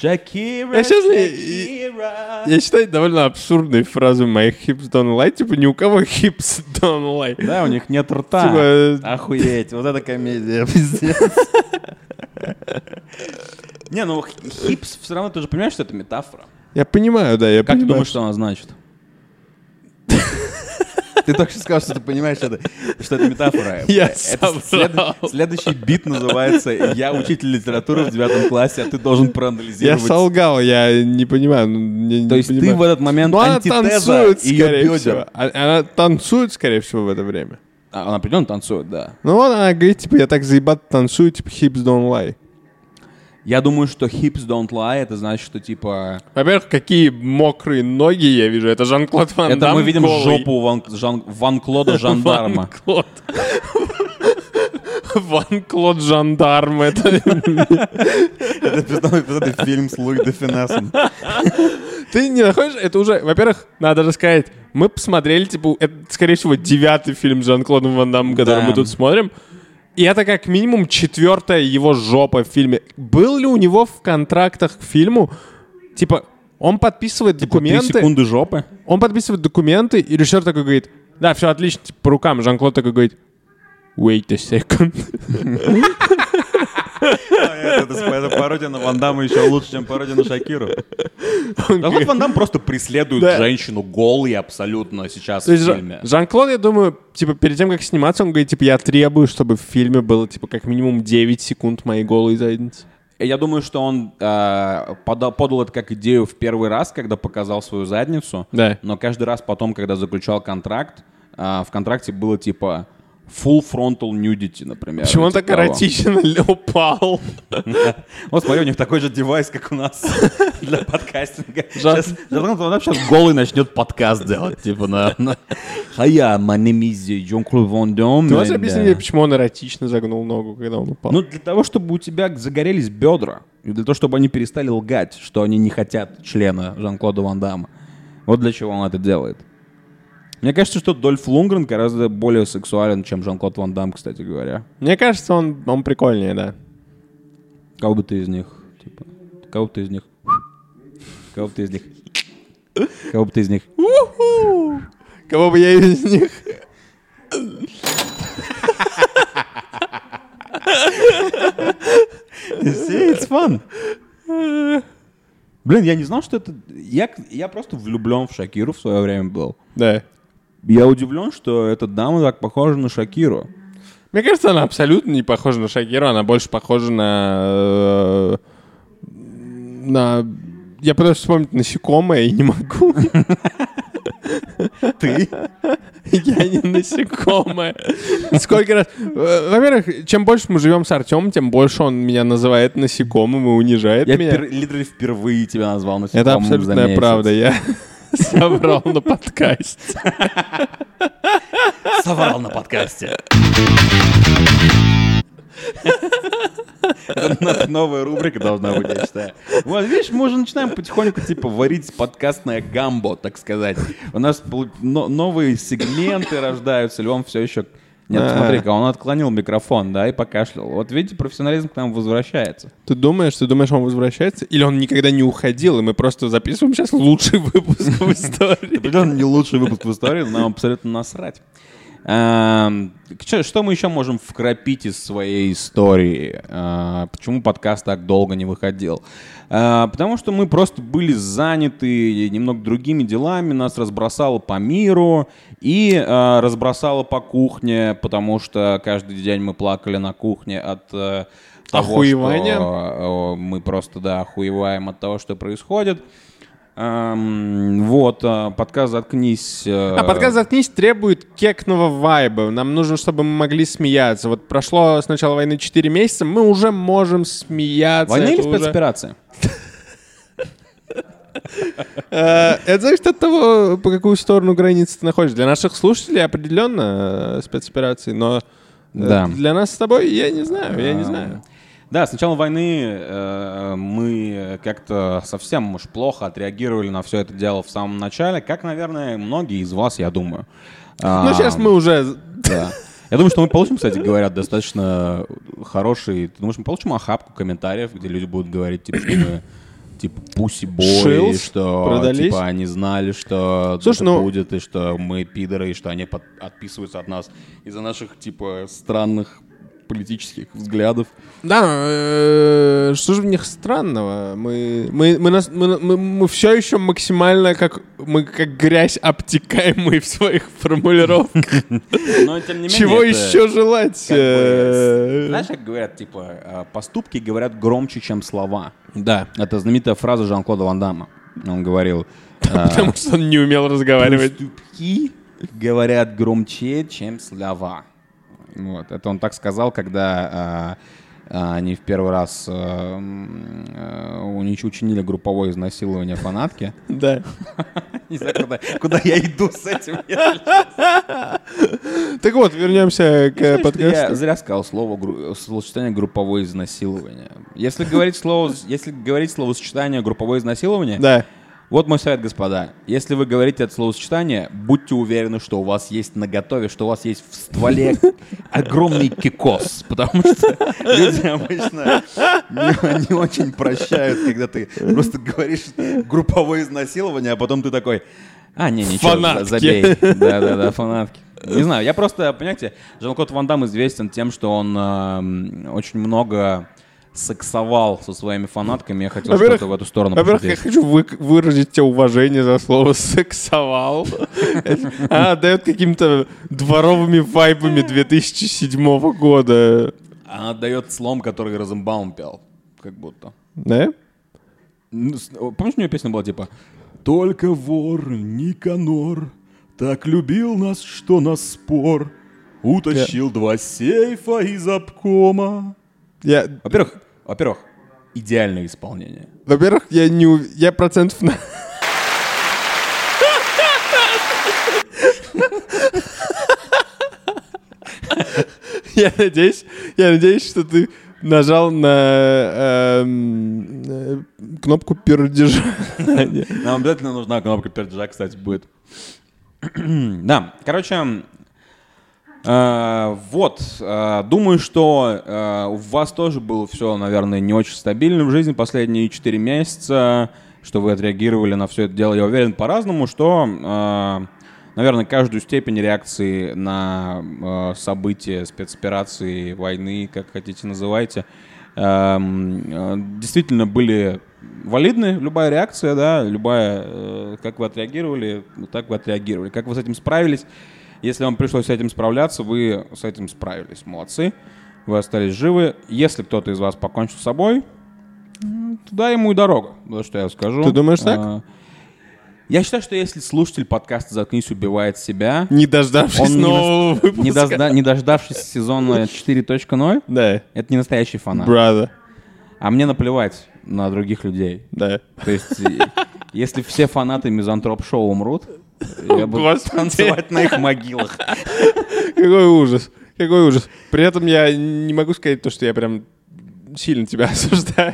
Шакира, Я Шакира. Я считаю довольно абсурдной фразу «My hips don't lie». Типа ни у кого hips don't lie. Да, у них нет рта. Типа, э, Охуеть, вот это комедия, пиздец. Не, ну хипс все равно, ты же понимаешь, что это метафора. Я понимаю, да, я Как ты понимаю. думаешь, что она значит? *laughs* Ты только что сказал, что ты понимаешь, что это, что это метафора. Я Это соврал. следующий бит называется «Я учитель литературы в девятом классе, а ты должен Я проанализировать». солгал, я не понимаю. ну, не- То не есть ты понимаю. в этот момент Ну, она антитеза танцует, ее скорее бедер. всего. А- Она танцует, скорее всего, в это время. А, Она определенно танцует, да. Ну вот она говорит, типа, я так заебат танцую, типа, hips don't lie. Я думаю, что hips don't lie, это значит, что типа... Во-первых, какие мокрые ноги я вижу. Это Жан-Клод Ван Это мы видим голый. жопу Ван, Жан- Ван-Клода Жандарма. *laughs* Ван-Клод. Ван-Клод Жандарм. Это... Это фильм с Луи де Финесом. Ты не находишь? Это уже, во-первых, надо рассказать. Мы посмотрели, типа, это, скорее всего, девятый фильм с Жан-Клодом Ван Дамом, который мы тут смотрим. И это как минимум четвертая его жопа в фильме. Был ли у него в контрактах к фильму, типа, он подписывает Типа документы, секунды жопы. он подписывает документы, и режиссер такой говорит, да, все отлично, типа, по рукам. Жан-Клод такой говорит, wait a second. *laughs* Это, это пародия на Ван Дамма еще лучше, чем пародия на Шакиру. Да вот Ван Дам просто преследует женщину голой абсолютно сейчас в фильме. Жан-Клод, я думаю, типа, перед тем, как сниматься, он говорит, типа, я требую, чтобы в фильме было, типа, как минимум 9 секунд моей голой задницы. Я думаю, что он э, пода- подал это как идею в первый раз, когда показал свою задницу. Да. Но каждый раз потом, когда заключал контракт, э, в контракте было типа full frontal nudity, например. Почему он Типа так эротично упал? Вот смотри, у них такой же девайс, как у нас *laughs* для подкастинга. *laughs* Жан- Сейчас, он сейчас голый начнет подкаст делать, типа на... на- Hiya, my name is Jean-Claude Van Damme. Ты можешь объяснить, uh, мне, почему он эротично загнул ногу, когда он упал? Ну, для того, чтобы у тебя загорелись бедра, и для того, чтобы они перестали лгать, что они не хотят члена Жан-Клода Ван Дамма. Вот для чего он это делает. Мне кажется, что Дольф Лунгрен гораздо более сексуален, чем Жан-Клод Ван Дам, кстати говоря. Мне кажется, он, он прикольнее, да. Кого бы ты из них, типа, кого бы ты из них, кого бы ты из них, кого бы ты из них, Кого бы я из них... See, it's fun. Блин, я не знал, что это... Я, я просто влюблен в Шакиру в свое время был. Да. Я удивлен, что эта дама так похожа на Шакиру. Мне кажется, она абсолютно не похожа на Шакиру, она больше похожа на... э, на... Я пытаюсь вспомнить насекомое и не могу. Ты? Я не насекомое. Сколько раз... Э, Во-первых, чем больше мы живем с Артемом, тем больше он меня называет насекомым и унижает Я меня. литерally впервые тебя назвал насекомым Это абсолютная правда. Я *laughs* соврал на подкасте. *laughs* Соврал на подкасте. Это Новая рубрика должна быть, я считаю. Вот, видишь, мы уже начинаем потихоньку, типа, варить подкастное гамбо, так сказать. У нас новые сегменты рождаются, Леон все еще... Нет, смотри-ка, он отклонил микрофон, да, и покашлял. Вот видите, профессионализм к нам возвращается. Ты думаешь, ты думаешь, он возвращается? Или он никогда не уходил, и мы просто записываем сейчас лучший выпуск в *laughs* истории? Определенно не лучший выпуск в истории, но нам абсолютно насрать. Эм, Что мы еще можем вкрапить из своей истории? Э, Почему подкаст так долго не выходил? Э, Потому что мы просто были заняты немного другими делами, нас разбросало по миру и э, разбросало по кухне, потому что каждый день мы плакали на кухне от того, Охуевания? что мы просто, да, охуеваем от того, что происходит. Эм, вот, э, подкаст «Заткнись». э, А подкаст «Заткнись» требует кекного вайба. Нам нужно, чтобы мы могли смеяться. Вот прошло с начала войны 4 месяца, мы уже можем смеяться. Война или уже- спецоперация? *laughs* Э, Это зависит от того, по какую сторону границы ты находишься. Для наших слушателей определенно э, спецоперации, но для нас с тобой я не знаю, я не знаю. Да, с начала войны э, мы как-то совсем уж плохо отреагировали на все это дело в самом начале, как, наверное, многие из вас, я думаю. А, Ну, сейчас мы уже... Да. Я думаю, что мы получим, кстати говоря, достаточно хороший... Ты думаешь, мы получим охапку комментариев, где люди будут говорить, типа, что мы типа пуси Шилс? что Продались? типа они знали, что Слушай, это ну- будет, и что мы пидоры, и что они под- отписываются от нас из-за наших типа странных политических взглядов. Да, э, что же в них странного? Мы, мы, мы, нас- мы, мы, мы все еще максимально как мы как грязь обтекаемые в своих формулировках. *laughs* Но тем не менее. Чего еще желать? как бы, э, Знаешь, как говорят, типа, э, поступки говорят громче, чем слова. Да. Это знаменитая фраза Жан-Клода Ван Дамма. Он говорил... *laughs* э, Потому что он не умел разговаривать. Поступки говорят громче, чем слова. Вот. Это он так сказал, когда э, э, они в первый раз э, э, унич- учинили групповое изнасилование фанатки. *laughs* Да. *laughs* Не знаю, куда, я иду с этим. Так вот, вернемся к Я подкасту. зря сказал слово словосочетание групповое изнасилование. Если говорить слово, если говорить словосочетание групповое изнасилование, Да. Вот мой совет, господа. Если вы говорите это словосочетание, будьте уверены, что у вас есть на готове, что у вас есть в стволе *laughs* огромный кикос. Потому что люди обычно не, не очень прощают, когда ты просто говоришь групповое изнасилование, а потом ты такой, а, не, ничего, Фанатки. забей. Да-да-да, фанатки. Не знаю, я просто, понимаете, Жан-Клод Ван Дам известен тем, что он эм, очень много сексовал со своими фанатками. Я хотел что-то в эту сторону Во-первых, я хочу вы- выразить тебе уважение за слово «сексовал». *laughs* Она отдает какими-то дворовыми вайбами 2007 года. Она дает слом, который Розенбаум пел. как будто. Да? Помнишь, у нее песня была типа «Только вор Никанор так любил нас, что на спор утащил два сейфа из обкома». Я, Во-первых, во-первых, идеальное исполнение. во-первых, я не ув- я процентов на... Я надеюсь, я надеюсь, что ты нажал на эм, э, кнопку пердежа. Нам обязательно нужна кнопка перджа, кстати, будет. *clears throat* да, короче, э, вот, э, думаю, что э, у вас тоже было все, наверное, не очень стабильно в жизни последние 4 месяца, что вы отреагировали на все это дело, я уверен, по-разному, что, наверное, каждую степень реакции на события, спецоперации, войны, как хотите называйте, эм, действительно были валидны, любая реакция, да, любая, как вы отреагировали, так вы отреагировали. Как вы с этим справились? Если вам пришлось с этим справляться, вы с этим справились. Молодцы. Вы остались живы. Если кто-то из вас покончил с собой, туда ему и дорога. Вот что я скажу. Ты думаешь так? А, Я считаю, что если слушатель подкаста «Заткнись» убивает себя, Не дождавшись Он не нового нас- выпуска. не, дожда- не дождавшись сезона *laughs* 4.0, Да, это не настоящий фанат. брата, А мне наплевать на других людей. да. То есть, если все фанаты мизантроп-шоу умрут, я *laughs* буду Господи. танцевать на их могилах. *laughs* Какой ужас, какой ужас. При этом я не могу сказать то, что я прям сильно тебя *laughs* осуждаю.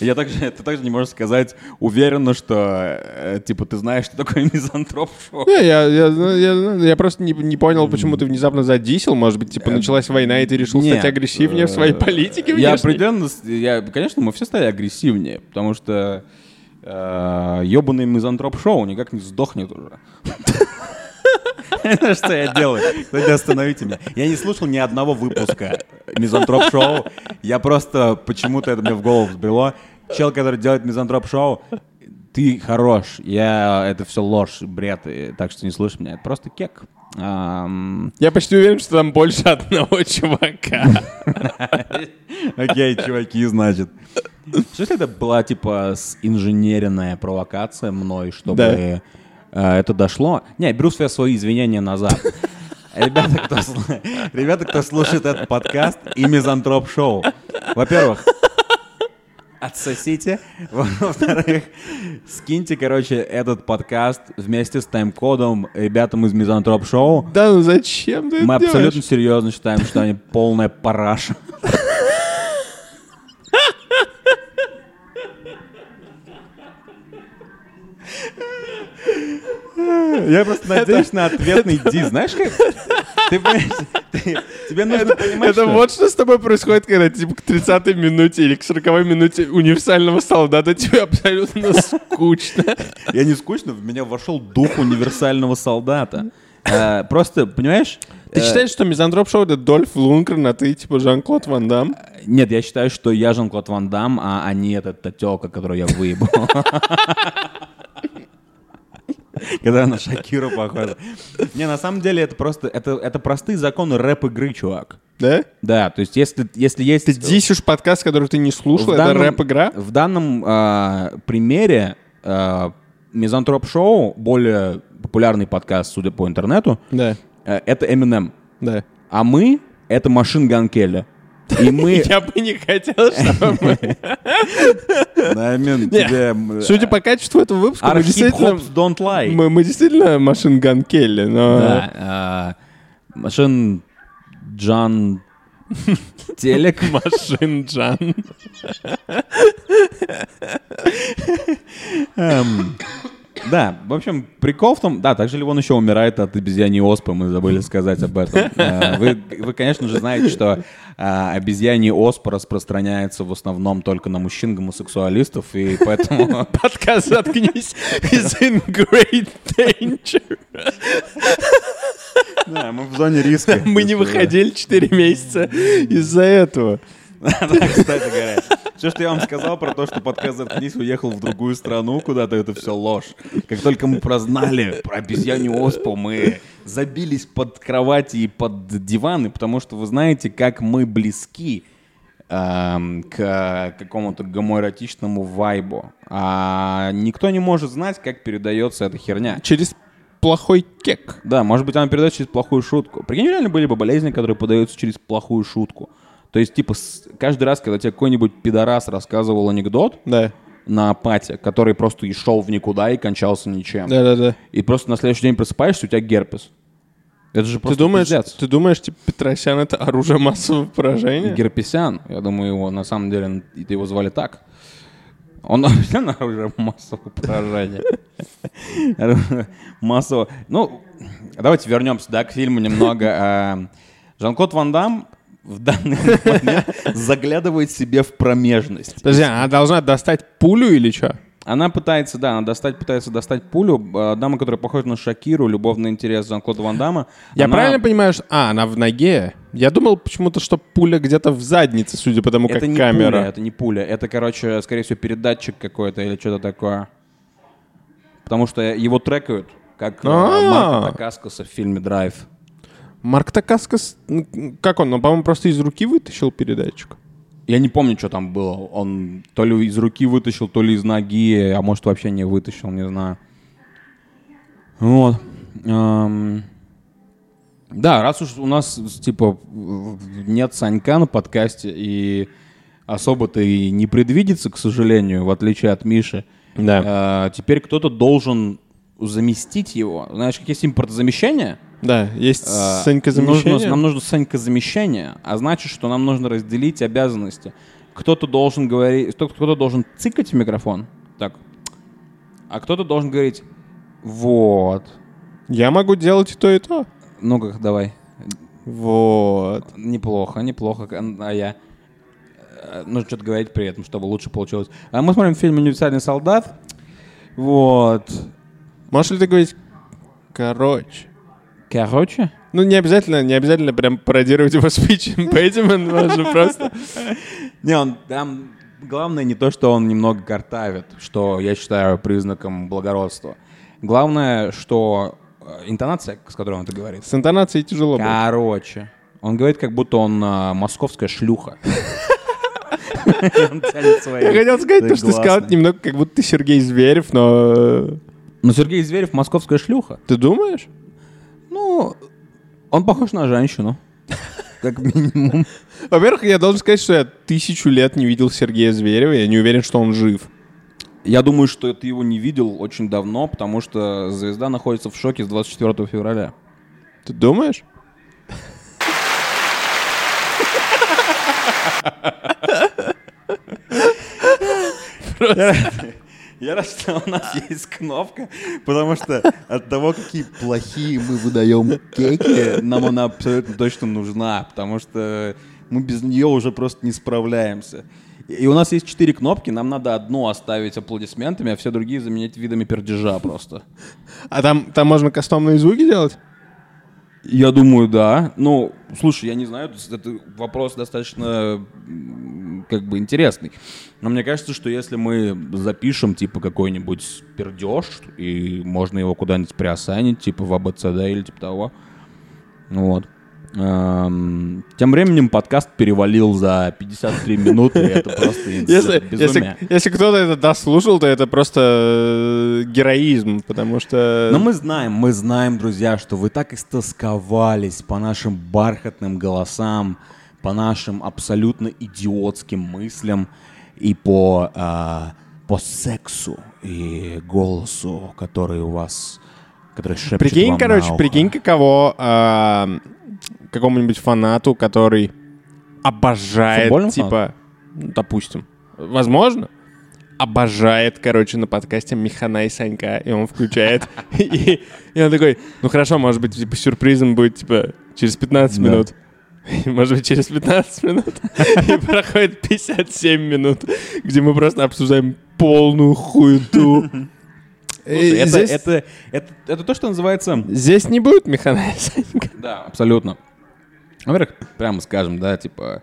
Я также, ты также не можешь сказать уверенно, что, э, типа, ты знаешь, что такое мизантроп-шоу. Не, я, я, я, я просто не, не понял, почему ты внезапно задисел. Может быть, типа, началась война, и ты решил Нет, стать агрессивнее в своей политике Я определенно, я, конечно, мы все стали агрессивнее, потому что э, ебаный мизантроп-шоу никак не сдохнет уже. Что я делаю? Кто-нибудь остановите меня. Я не слушал ни одного выпуска мизантроп-шоу. Я просто почему-то это мне в голову взбрело. Чел, который делает мизантроп-шоу, ты хорош. Я это все ложь, бред, и- так что не слушай меня. Это просто кек. Ам, Я почти уверен, что там больше одного *laughs* чувака. *laughs* Окей, чуваки, значит. Что если это была, типа, инженерная провокация мной, чтобы э, это дошло? Не, беру свои извинения назад. Ребята, кто, ребята, кто слушает этот подкаст и Мизантроп-шоу, во-первых, отсосите. *laughs* Во-вторых, скиньте, короче, этот подкаст вместе с тайм-кодом ребятам из Мизантроп-шоу. Да ну зачем ты Мы это абсолютно делаешь? серьезно считаем, что они *laughs* полная параша. *laughs* Я просто надеюсь на ответный ди. Знаешь как? Ты понимаешь, тебе нужно понимать, Это вот что с тобой происходит, когда типа к 30-й минуте или к 40-й минуте универсального солдата тебе абсолютно скучно. Я не скучно, в меня вошел дух универсального солдата. Э, Просто, понимаешь? Ты э, считаешь, что Мизантроп-шоу это Дольф Лунгрен, а ты типа Жан-Клод Ван Дам? Нет, я считаю, что я Жан-Клод Ван Дам, а они это та тёлка, которую я выебал. Когда на Шакиру похожа. Не, на самом деле это просто, это, это простые законы рэп-игры, чувак. Да? Да, то есть если, если есть... Ты дисишь подкаст, который ты не слушал, в это данном- рэп-игра? В данном а, примере а, Мизантроп Шоу, более популярный подкаст, судя по интернету, Да, э, это Eminem. да. А мы — это Machine Gun Kelly. И *laughs* мы... Я бы не хотел, чтобы мы... *laughs* Не, тебе... Судя по качеству этого выпуска, мы действительно... don't lie. Мы, мы действительно Machine Gun Kelly, но... Да. а, Машин Джан Телек. *laughs* Машин Джан. Да, в общем, прикол в том, да, также ли он еще умирает от обезьяньей оспы, мы забыли сказать об этом. Э, Вы, вы конечно же, знаете, что а, обезьянья оспа распространяется в основном только на мужчин-гомосексуалистов, и поэтому... *laughs* Подкаст «Заткнись» is in great danger. Да, мы в зоне риска. Мы не выходили 4 месяца из-за этого. Да, кстати говоря. Все, что я вам сказал про то, что подкаст «Заткнись» уехал в другую страну куда-то, это все ложь. Как только мы прознали про обезьянью оспу, мы забились под кровати и под диваны, потому что вы знаете, как мы близки эм, к какому-то гомоэротичному вайбу. А никто не может знать, как передается эта херня. Через плохой кек. Да, может быть, она передается через плохую шутку. Прикинь, реально были бы болезни, которые подаются через плохую шутку. То есть, типа, каждый раз, когда тебе какой-нибудь пидорас рассказывал анекдот Да. на пате, который просто и шел в никуда и кончался ничем. Да-да-да. И просто на следующий день просыпаешься, у тебя герпес. Это же Ты просто думаешь, пиздец. ты думаешь, типа, Петросян — это оружие массового поражения? Герпесян, я думаю, его на самом деле его звали так. Он вообще оружие массового поражения. *laughs* Массово. Ну, давайте вернемся, да, к фильму немного. А, Жан-Клод Ван Дам в данный момент заглядывает себе в промежность. Подожди, она должна достать пулю или что? Она пытается, да, она достать, пытается достать пулю. А, Дама, которая похожа на Шакиру, любовный интерес Жан-Клода Ван Дамма. Я она- правильно понимаю, что... А, она в ноге? Я думал почему-то, что пуля где-то в заднице, судя по тому, как Это не камера. пуля, это не пуля. Это, короче, скорее всего, передатчик какой-то или что-то такое. Потому что его трекают, как э, А. Марка Такаскаса в фильме «Драйв». Марк Такаскас, как он? Он, по-моему, просто из руки вытащил передатчик. Я не помню, что там было. Он то ли из руки вытащил, то ли из ноги, а может вообще не вытащил, не знаю. Вот. Эм, Да, раз уж у нас, типа, нет Санька на подкасте, и особо-то и не предвидится, к сожалению, в отличие от Миши, Да. э, теперь кто-то должен заместить его. Знаешь, как есть импортозамещение? Да, есть Э, Санька нужно- нам нужно Санька замещение, а значит, что нам нужно разделить обязанности. Кто-то должен говорить, кто- кто-то должен цикать в микрофон, так, а кто-то должен говорить, вот, Я могу делать и то, и то. ну-ка, давай, Вот. неплохо, неплохо, а я э, нужно что-то говорить при этом, чтобы лучше получилось. А мы смотрим фильм «Универсальный солдат», вот, Можешь ли ты говорить короче? Короче, Ну, не обязательно, не обязательно прям пародировать его спич Impediment, можно просто... *laughs* Не, он там главное не то, что он немного картавит, что я считаю признаком благородства. Главное, что э, интонация, с которой он это говорит. С интонацией тяжело. Короче, он говорит, как будто он э, московская шлюха. Он Я хотел сказать, то, что ты сказал немного, как будто ты Сергей Зверев, но... э, Но Сергей Зверев московская шлюха. Ты думаешь? Ну, он похож на женщину. *laughs* Как минимум. Во-первых, я должен сказать, что я тысячу лет не видел Сергея Зверева, я не уверен, что он жив. Я думаю, что ты его не видел очень давно, потому что звезда находится в шоке с 24 февраля. Ты думаешь? *laughs* Я рад, что у нас есть кнопка, потому что от того, какие плохие мы выдаем кейки, нам она абсолютно точно нужна, потому что мы без нее уже просто не справляемся. И у нас есть четыре кнопки, нам надо одну оставить аплодисментами, а все другие заменить видами пердежа просто. А там, там можно кастомные звуки делать? Я думаю, да. Ну, слушай, я не знаю, это вопрос достаточно как бы интересный. Но мне кажется, что если мы запишем типа какой-нибудь пердеж, и можно его куда-нибудь приосанить, типа в АБЦД или типа того. Вот. Эм, Тем временем подкаст перевалил за 53 минуты, и это просто Если, безумие. если, если кто-то это дослушал, то это просто э, героизм, потому что... Но мы знаем, мы знаем, друзья, что вы так истосковались по нашим бархатным голосам, по нашим абсолютно идиотским мыслям и по, а, по сексу и голосу, который у вас, который шепчет Прикинь, короче, прикинь, каково а, какому-нибудь фанату, который обожает, Футбольному типа, ну, допустим, возможно, обожает, короче, на подкасте Михана и Санька, и он включает, *laughs* и, и он такой, ну хорошо, может быть, типа, сюрпризом будет, типа, через 15 Да. минут. *laughs* Может быть, через 15 минут. И проходит 57 минут, где мы просто обсуждаем полную хуету. *laughs* Слушай, И это, здесь- это, это, это то, что называется... Здесь не будет Михана и Санька. Да, абсолютно. Во-первых, прямо скажем, да, типа...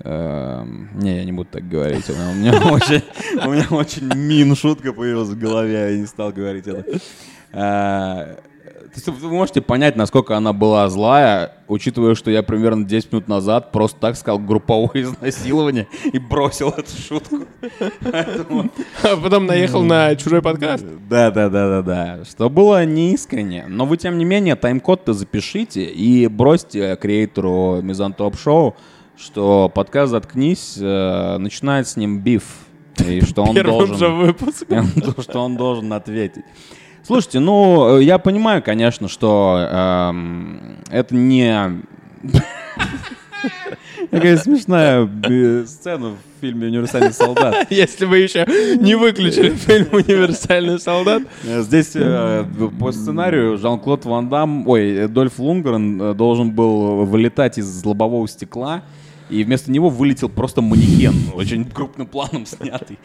эм, не, я не буду так говорить. У меня, *laughs* очень, у меня очень мин шутка появилась в голове, я не стал говорить это. Есть вы можете понять, насколько она была злая, учитывая, что я примерно 10 минут назад просто так сказал групповое *laughs* изнасилование и бросил эту шутку. А потом наехал на чужой подкаст. Да, да, да, да, да. Что было неискренне. Но вы, тем не менее, тайм-код-то запишите и бросьте креатору Мизантоп Шоу, что подкаст «Заткнись» э, начинает с ним биф. *laughs* И что он должен... *laughs* что он должен ответить. Слушайте, ну, э, я понимаю, конечно, что эм, это не... *laughs* Какая смешная э, сцена в фильме «Универсальный солдат». *laughs* Если вы еще не выключили *laughs* фильм «Универсальный солдат». Э, Здесь по сценарию Жан-Клод Ван Дам, ой, Дольф Лунгрен должен был вылетать из лобового стекла, и вместо него вылетел просто манекен, очень крупным планом снятый.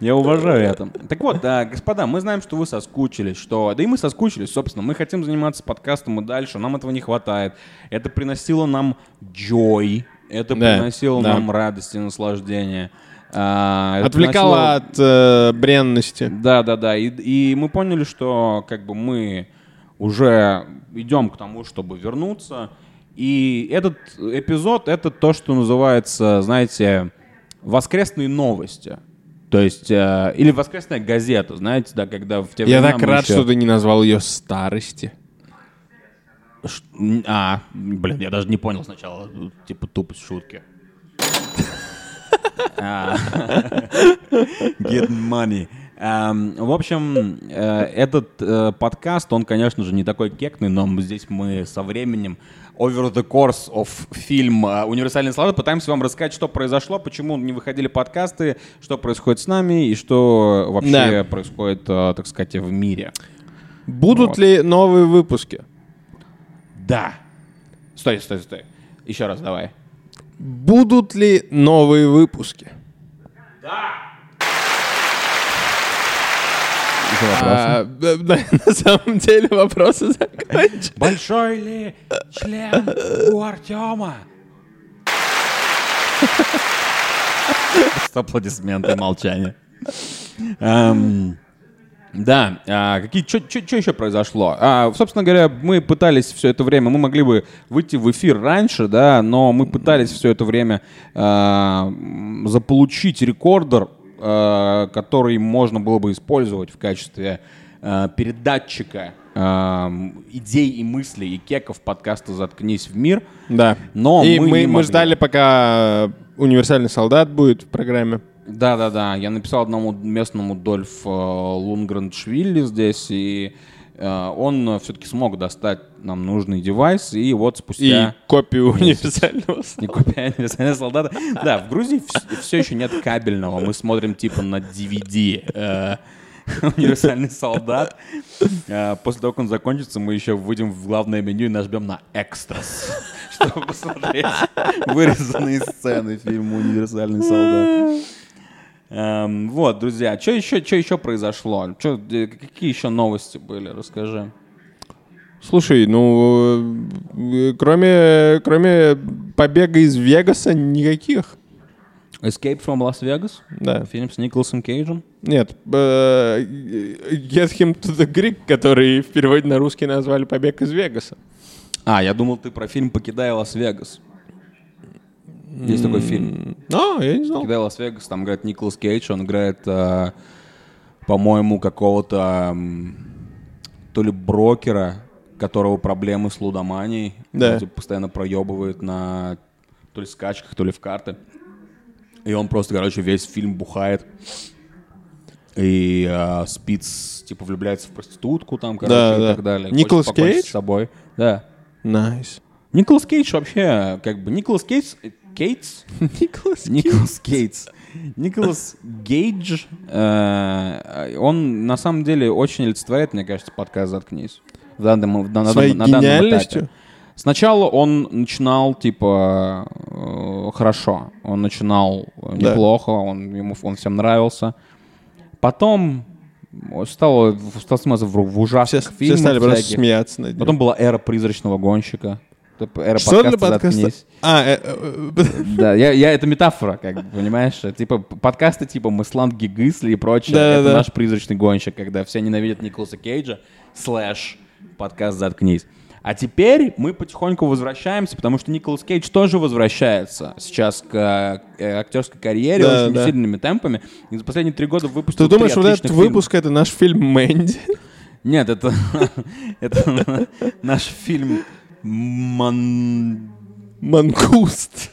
Я уважаю это. Так вот, да, господа, мы знаем, что вы соскучились, что... Да и мы соскучились, собственно. Мы хотим заниматься подкастом и дальше, нам этого не хватает. Это приносило нам joy, это Да, приносило да. нам радость и наслаждение. А, это Отвлекала приносило- от э, бренности. да, да, да. И, и мы поняли, что как бы мы уже идем к тому, чтобы вернуться. И этот эпизод это то, что называется, знаете, воскресные новости. То есть, э, или воскресная газета, знаете, да, когда в те Я так рад, еще- что ты не назвал ее старости. Ш- А, блин, я даже не понял сначала, типа тупость шутки. А, Get money. Эм, В общем, э, этот э, подкаст, он, конечно же, не такой кекный, но мы- здесь мы со временем over the course of фильм э, «Универсальный солдат» пытаемся вам рассказать, что произошло, почему не выходили подкасты, что происходит с нами и что вообще Да. происходит, э, так сказать, в мире. Будут Вот. ли новые выпуски? Да. Стой, стой, стой. Еще раз давай. Будут ли новые выпуски? Еще вопрос. А, *laughs* на самом деле вопросы закончены. Большой ли член у Артема? Аплодисменты, молчание. Эм, Да, а, какие, что еще произошло? А, собственно говоря, мы пытались все это время, мы могли бы выйти в эфир раньше, да, но мы пытались все это время а, заполучить рекордер, который можно было бы использовать в качестве а, передатчика м, идей и мыслей и кеков подкаста «Заткнись в мир». Да. Но И мы мы, мы ждали, пока универсальный солдат будет в программе. Да-да-да, я написал одному местному Дольф э, Лунгреншвили здесь, и э, он все-таки смог достать нам нужный девайс, и вот И спустя... копию универсального солдата. *laughs* Не копия универсального солдата. Да, в Грузии все еще нет кабельного. Мы смотрим типа на DVD. э, *laughs* Универсальный солдат. Э, После того, как он закончится, мы еще выйдем в главное меню и нажмем на экстрас, *laughs* чтобы посмотреть вырезанные сцены фильма «Универсальный солдат». Эм, вот, друзья, что еще, что еще произошло? Чё, э, какие еще новости были? Расскажи. Слушай, ну, э, кроме, кроме побега из Вегаса никаких. Escape from Las Vegas? Да. Фильм с Николасом Кейджем? Нет, э, Get Him to the Greek, который в переводе на русский назвали «Побег из Вегаса». А, я думал, ты про фильм «Покидая Лас-Вегас». Есть такой фильм. А, я не знал. «Покидая Лас-Вегас», там играет Николас Кейдж, он играет, э, по-моему, какого-то то ли брокера, которого проблемы с лудоманией. Да. Он, типа, постоянно проебывает на то ли скачках, то ли в карты. И он просто, короче, весь фильм бухает. И э, спит, с- типа, влюбляется в проститутку там, короче, Да, и да. так далее. Николас Кейдж? с собой. Да. Nice. Николас Кейдж вообще, как бы, Николас Кейдж, Кейтс? Николас *laughs* Николас Кейтс. Николас Гейдж, э, он на самом деле очень олицетворяет, мне кажется, подкаст «Заткнись». В данном, в дан- на Своей данном- на данном гениальностью? этапе. Сначала он начинал, типа, э, хорошо. Он начинал Да. неплохо, он, ему, он всем нравился. Потом стало, стал сниматься в, в Все, ужасных все фильмах стали просто смеяться над ним. Потом была эра призрачного гонщика. Эра Что для подкаста подкаста? «Заткнись». А, э, э, э, Да, *laughs* я, я, это метафора, как бы, понимаешь? Типа подкасты типа «Мы Гигысли» и прочее. Да, это да. наш призрачный гонщик, когда все ненавидят Николаса Кейджа, слэш подкаст «Заткнись». А теперь мы потихоньку возвращаемся, потому что Николас Кейдж тоже возвращается сейчас к э, актерской карьере Да, очень да. сильными темпами. И за последние три года выпустил Ты думаешь, три вот этот фильма. выпуск — это наш фильм «Мэнди»? Нет, это, *laughs* это наш фильм Ман... «Мангуст».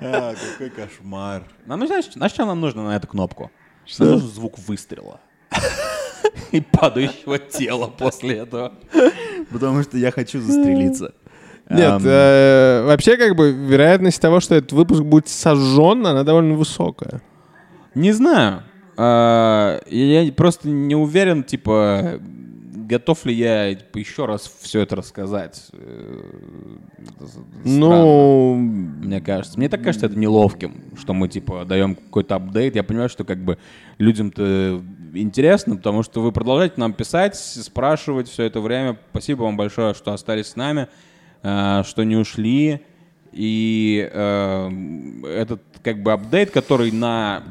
А, какой кошмар. Нам, ну, знаешь, знаешь, что нам нужно на эту кнопку? Нам нужен звук выстрела. *laughs* И падающего тела после этого. Потому что я хочу застрелиться. Нет, э, вообще, как бы, вероятность того, что этот выпуск будет сожжен, она довольно высокая. Не знаю. А, Я просто не уверен, типа, готов ли я еще раз все это рассказать. Э, странно. Ну, Мне кажется. Мне так кажется это неловким, что мы, типа, даем какой-то апдейт. Я понимаю, что, как бы, людям-то интересно, потому что вы продолжаете нам писать, спрашивать все это время. Спасибо вам большое, что остались с нами, э, что не ушли. И э, этот, как бы, апдейт, который на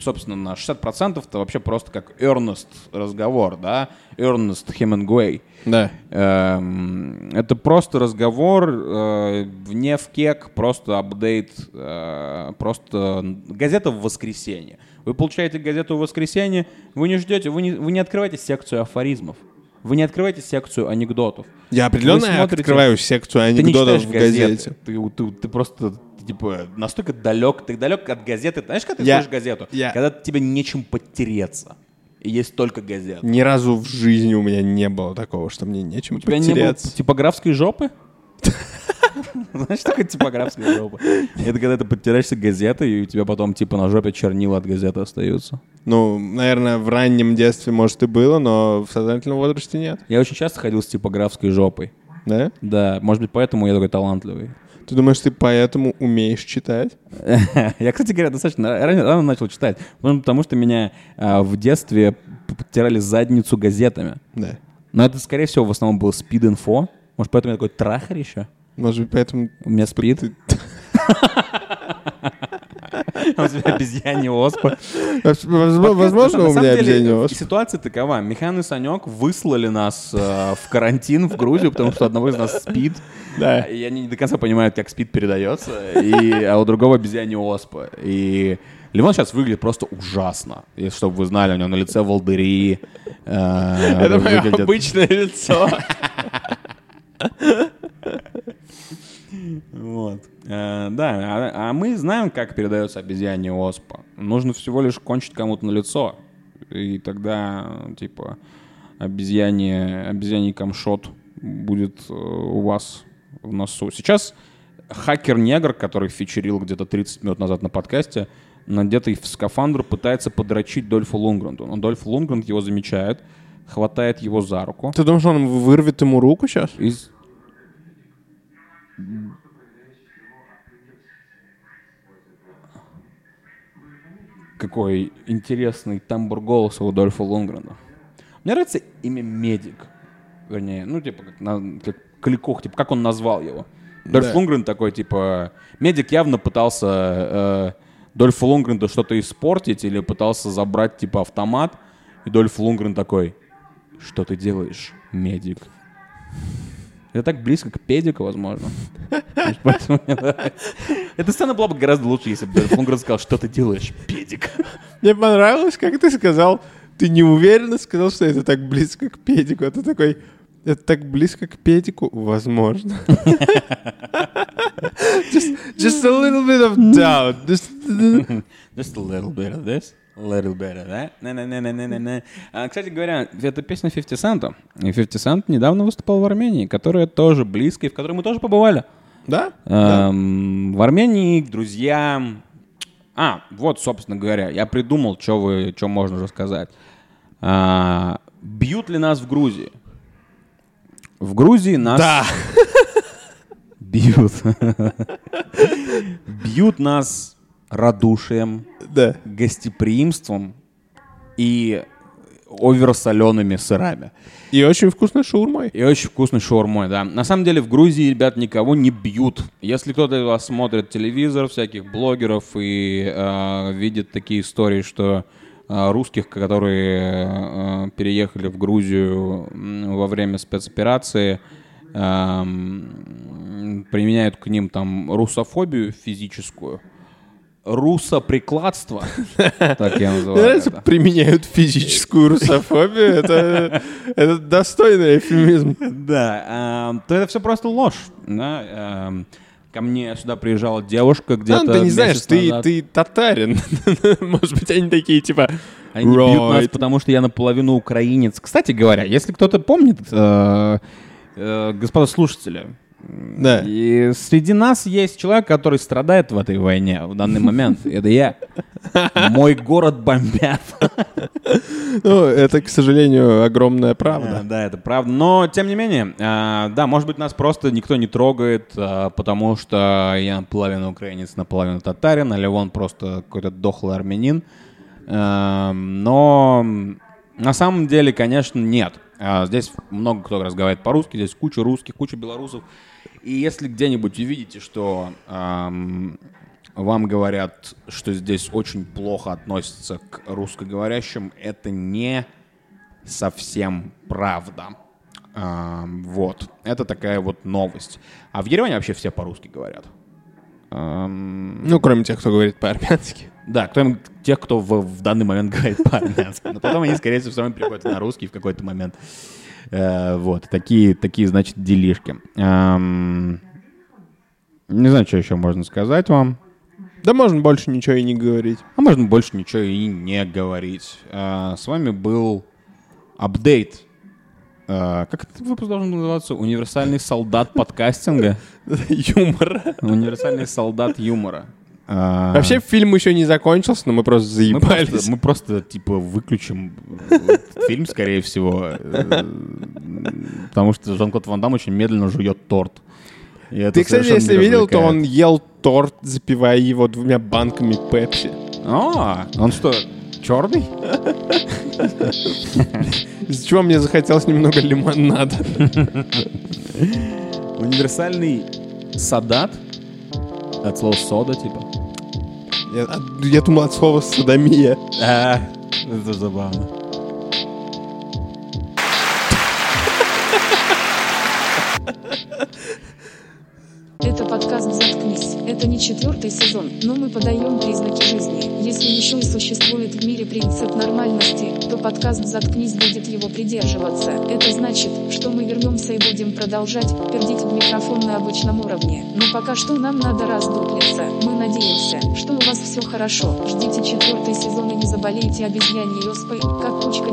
собственно, на 60% это вообще просто как earnest разговор, да, earnest Hemingway. да. Эм, Это просто разговор э, вне в кек, просто апдейт, э, просто газета в воскресенье. Вы получаете газету в воскресенье, вы не ждете, вы не, вы не открываете секцию афоризмов, вы не открываете секцию анекдотов. Я определенно смотрите- открываю секцию Ты не анекдотов в газете. газеты. Ты, ты- ты просто типа настолько далек, ты далек от газеты. Знаешь, когда ты Я- слушаешь газету? я- Когда тебе нечем подтереться. И есть только газета. Ни разу в жизни у меня не было такого, что мне нечем У тебя не было типографской жопы? *laughs* Знаешь, что такое типографская жопа? Это когда ты подтираешься газетой, и у тебя потом типа на жопе чернила от газеты остаются. Ну, наверное, в раннем детстве, может, и было, но в сознательном возрасте нет. Я очень часто ходил с типографской жопой. Да? Да, может быть, поэтому я такой талантливый. Ты думаешь, ты поэтому умеешь читать? *laughs* Я, кстати говоря, достаточно рано, рано начал читать, потому что меня а, в детстве п- подтирали задницу газетами. Да. Но это, скорее всего, в основном было спид-инфо. Может, поэтому я такой трахарь еще? Может быть, поэтому... У меня спид. *laughs* *laughs* у тебя обезьянья оспа. Возможно, у меня объединение оспы. Ситуация такова. Михан и Санек выслали нас э, в карантин в Грузию, потому что одного из нас спид. Да. И они не до конца понимают, как спид передается. И, а у другого обезьянья оспа. И Левон сейчас выглядит просто ужасно. Если чтобы вы знали, у него на лице волдыри. э, Это мое обычное лицо. *laughs* Вот. Э, да, а, а мы знаем, как передается обезьянья оспа. Нужно всего лишь кончить кому-то на лицо. И тогда, типа, обезьяне, обезьяний камшот будет э, у вас в носу. Сейчас хакер-негр, который фичерил где-то 30 минут назад на подкасте, надетый в скафандр, пытается подрочить Дольфу Лунгренду. Но Дольф Лунгренд его замечает, хватает его за руку. Ты думаешь, он вырвет ему руку сейчас? Какой интересный тембр голоса у Дольфа Лунгрена. Мне нравится имя Медик. Вернее, ну, типа, как, на- как Кликух, типа, как он назвал его. Дольф Да. Лунгрен такой, типа... Медик явно пытался э, Дольфу Лунгрену что-то испортить или пытался забрать, типа, автомат. И Дольф Лунгрен такой, что ты делаешь, медик? Это так близко к педику, возможно. Поэтому мне нравится. Эта сцена была бы гораздо лучше, если бы Лунгрен сказал, что ты делаешь, педик. Мне понравилось, как ты сказал, ты неуверенно сказал, что это так близко к педику. А ты такой, это так близко к педику? Возможно. just, just a little bit of doubt. Just- Just a little bit of this, little of that. На-на-на-на-на-на. А, Кстати говоря, это песня 50 Cent. И 50 Cent недавно выступал в Армении, которая тоже близко, и в которой мы тоже побывали. Да? Да. Эм, В Армении к друзьям... А, вот, собственно говоря, я придумал, что вы, что можно рассказать. А, бьют ли нас в Грузии? В Грузии нас... Да. *laughs* Бьют. *laughs* Бьют нас радушием, Да. гостеприимством и оверсолеными сырами. И очень вкусной шаурмой. И очень вкусный шаурмой, да. На самом деле в Грузии, ребят, никого не бьют. Если кто-то из вас смотрит телевизор, всяких блогеров и э, видит такие истории, что э, русских, которые э, переехали в Грузию во время спецоперации, эм, применяют к ним там русофобию физическую, русоприкладство, *laughs* так я называю это. применяют физическую русофобию. Это, это достойный эфемизм. Да, эм, то это все просто ложь. да, эм, Ко мне сюда приезжала девушка где-то Ну, ты не знаешь, ты, назад. ты татарин. *laughs* Может быть, они такие, типа... Они бьют нас, «Right». потому что я наполовину украинец. Кстати говоря, если кто-то помнит, э, э, господа слушатели, Да. и среди нас есть человек, который страдает в этой войне в данный момент. Это я. Мой город бомбят. Ну, это, к сожалению, огромная Да, правда. да, это правда. Но, тем не менее, а, да, может быть, нас просто никто не трогает, а, потому что я наполовину украинец, наполовину татарин, а Левон просто какой-то дохлый армянин. Но на самом деле, конечно, нет. А, Здесь много кто разговаривает по-русски, здесь куча русских, куча белорусов. И если где-нибудь увидите, что ам, вам говорят, что здесь очень плохо относятся к русскоговорящим, это не совсем правда. Ам, вот. Это такая вот новость. А в Ереване вообще все по-русски говорят. Ам, Ну, кроме тех, кто говорит по-армянски. Да, кто тех, кто в, в данный момент говорит *laughs* по-армянски. Но потом они, скорее всего, все равно переходят на русский в какой-то момент. Э, вот. Такие, такие, значит, делишки. Ам, не знаю, что еще можно сказать вам. Да можно больше ничего и не говорить. А можно больше ничего и не говорить. А, С вами был апдейт. А, Как этот выпуск должен называться? Универсальный солдат подкастинга. *laughs* Юмора. Универсальный солдат юмора. А, Вообще фильм еще не закончился, но мы просто мы заебались. просто, мы просто, типа, выключим этот фильм, скорее всего. э, Потому что Жан-Клод Ван Дам очень медленно жует торт. Ты, кстати, если видел, то он ел торт, запивая его двумя банками пепси. А, он что, черный? Из-за чего мне захотелось немного лимонада. *laughs* Универсальный садат? От слова сода, типа. Я, я думал от слова садомия. А, это забавно. Это подкаст «Заткнись». Это не четвертый сезон, но мы подаем признаки жизни. Если еще и существует в мире принцип нормальности, то подкаст «Заткнись» будет его придерживаться. Это значит, что мы вернемся и будем продолжать пердить в микрофон на обычном уровне. Но пока что нам надо раздуплиться. Мы надеемся, что у вас все хорошо. Ждите четвертый сезон и не заболейте обезьяньей оспой, как кучка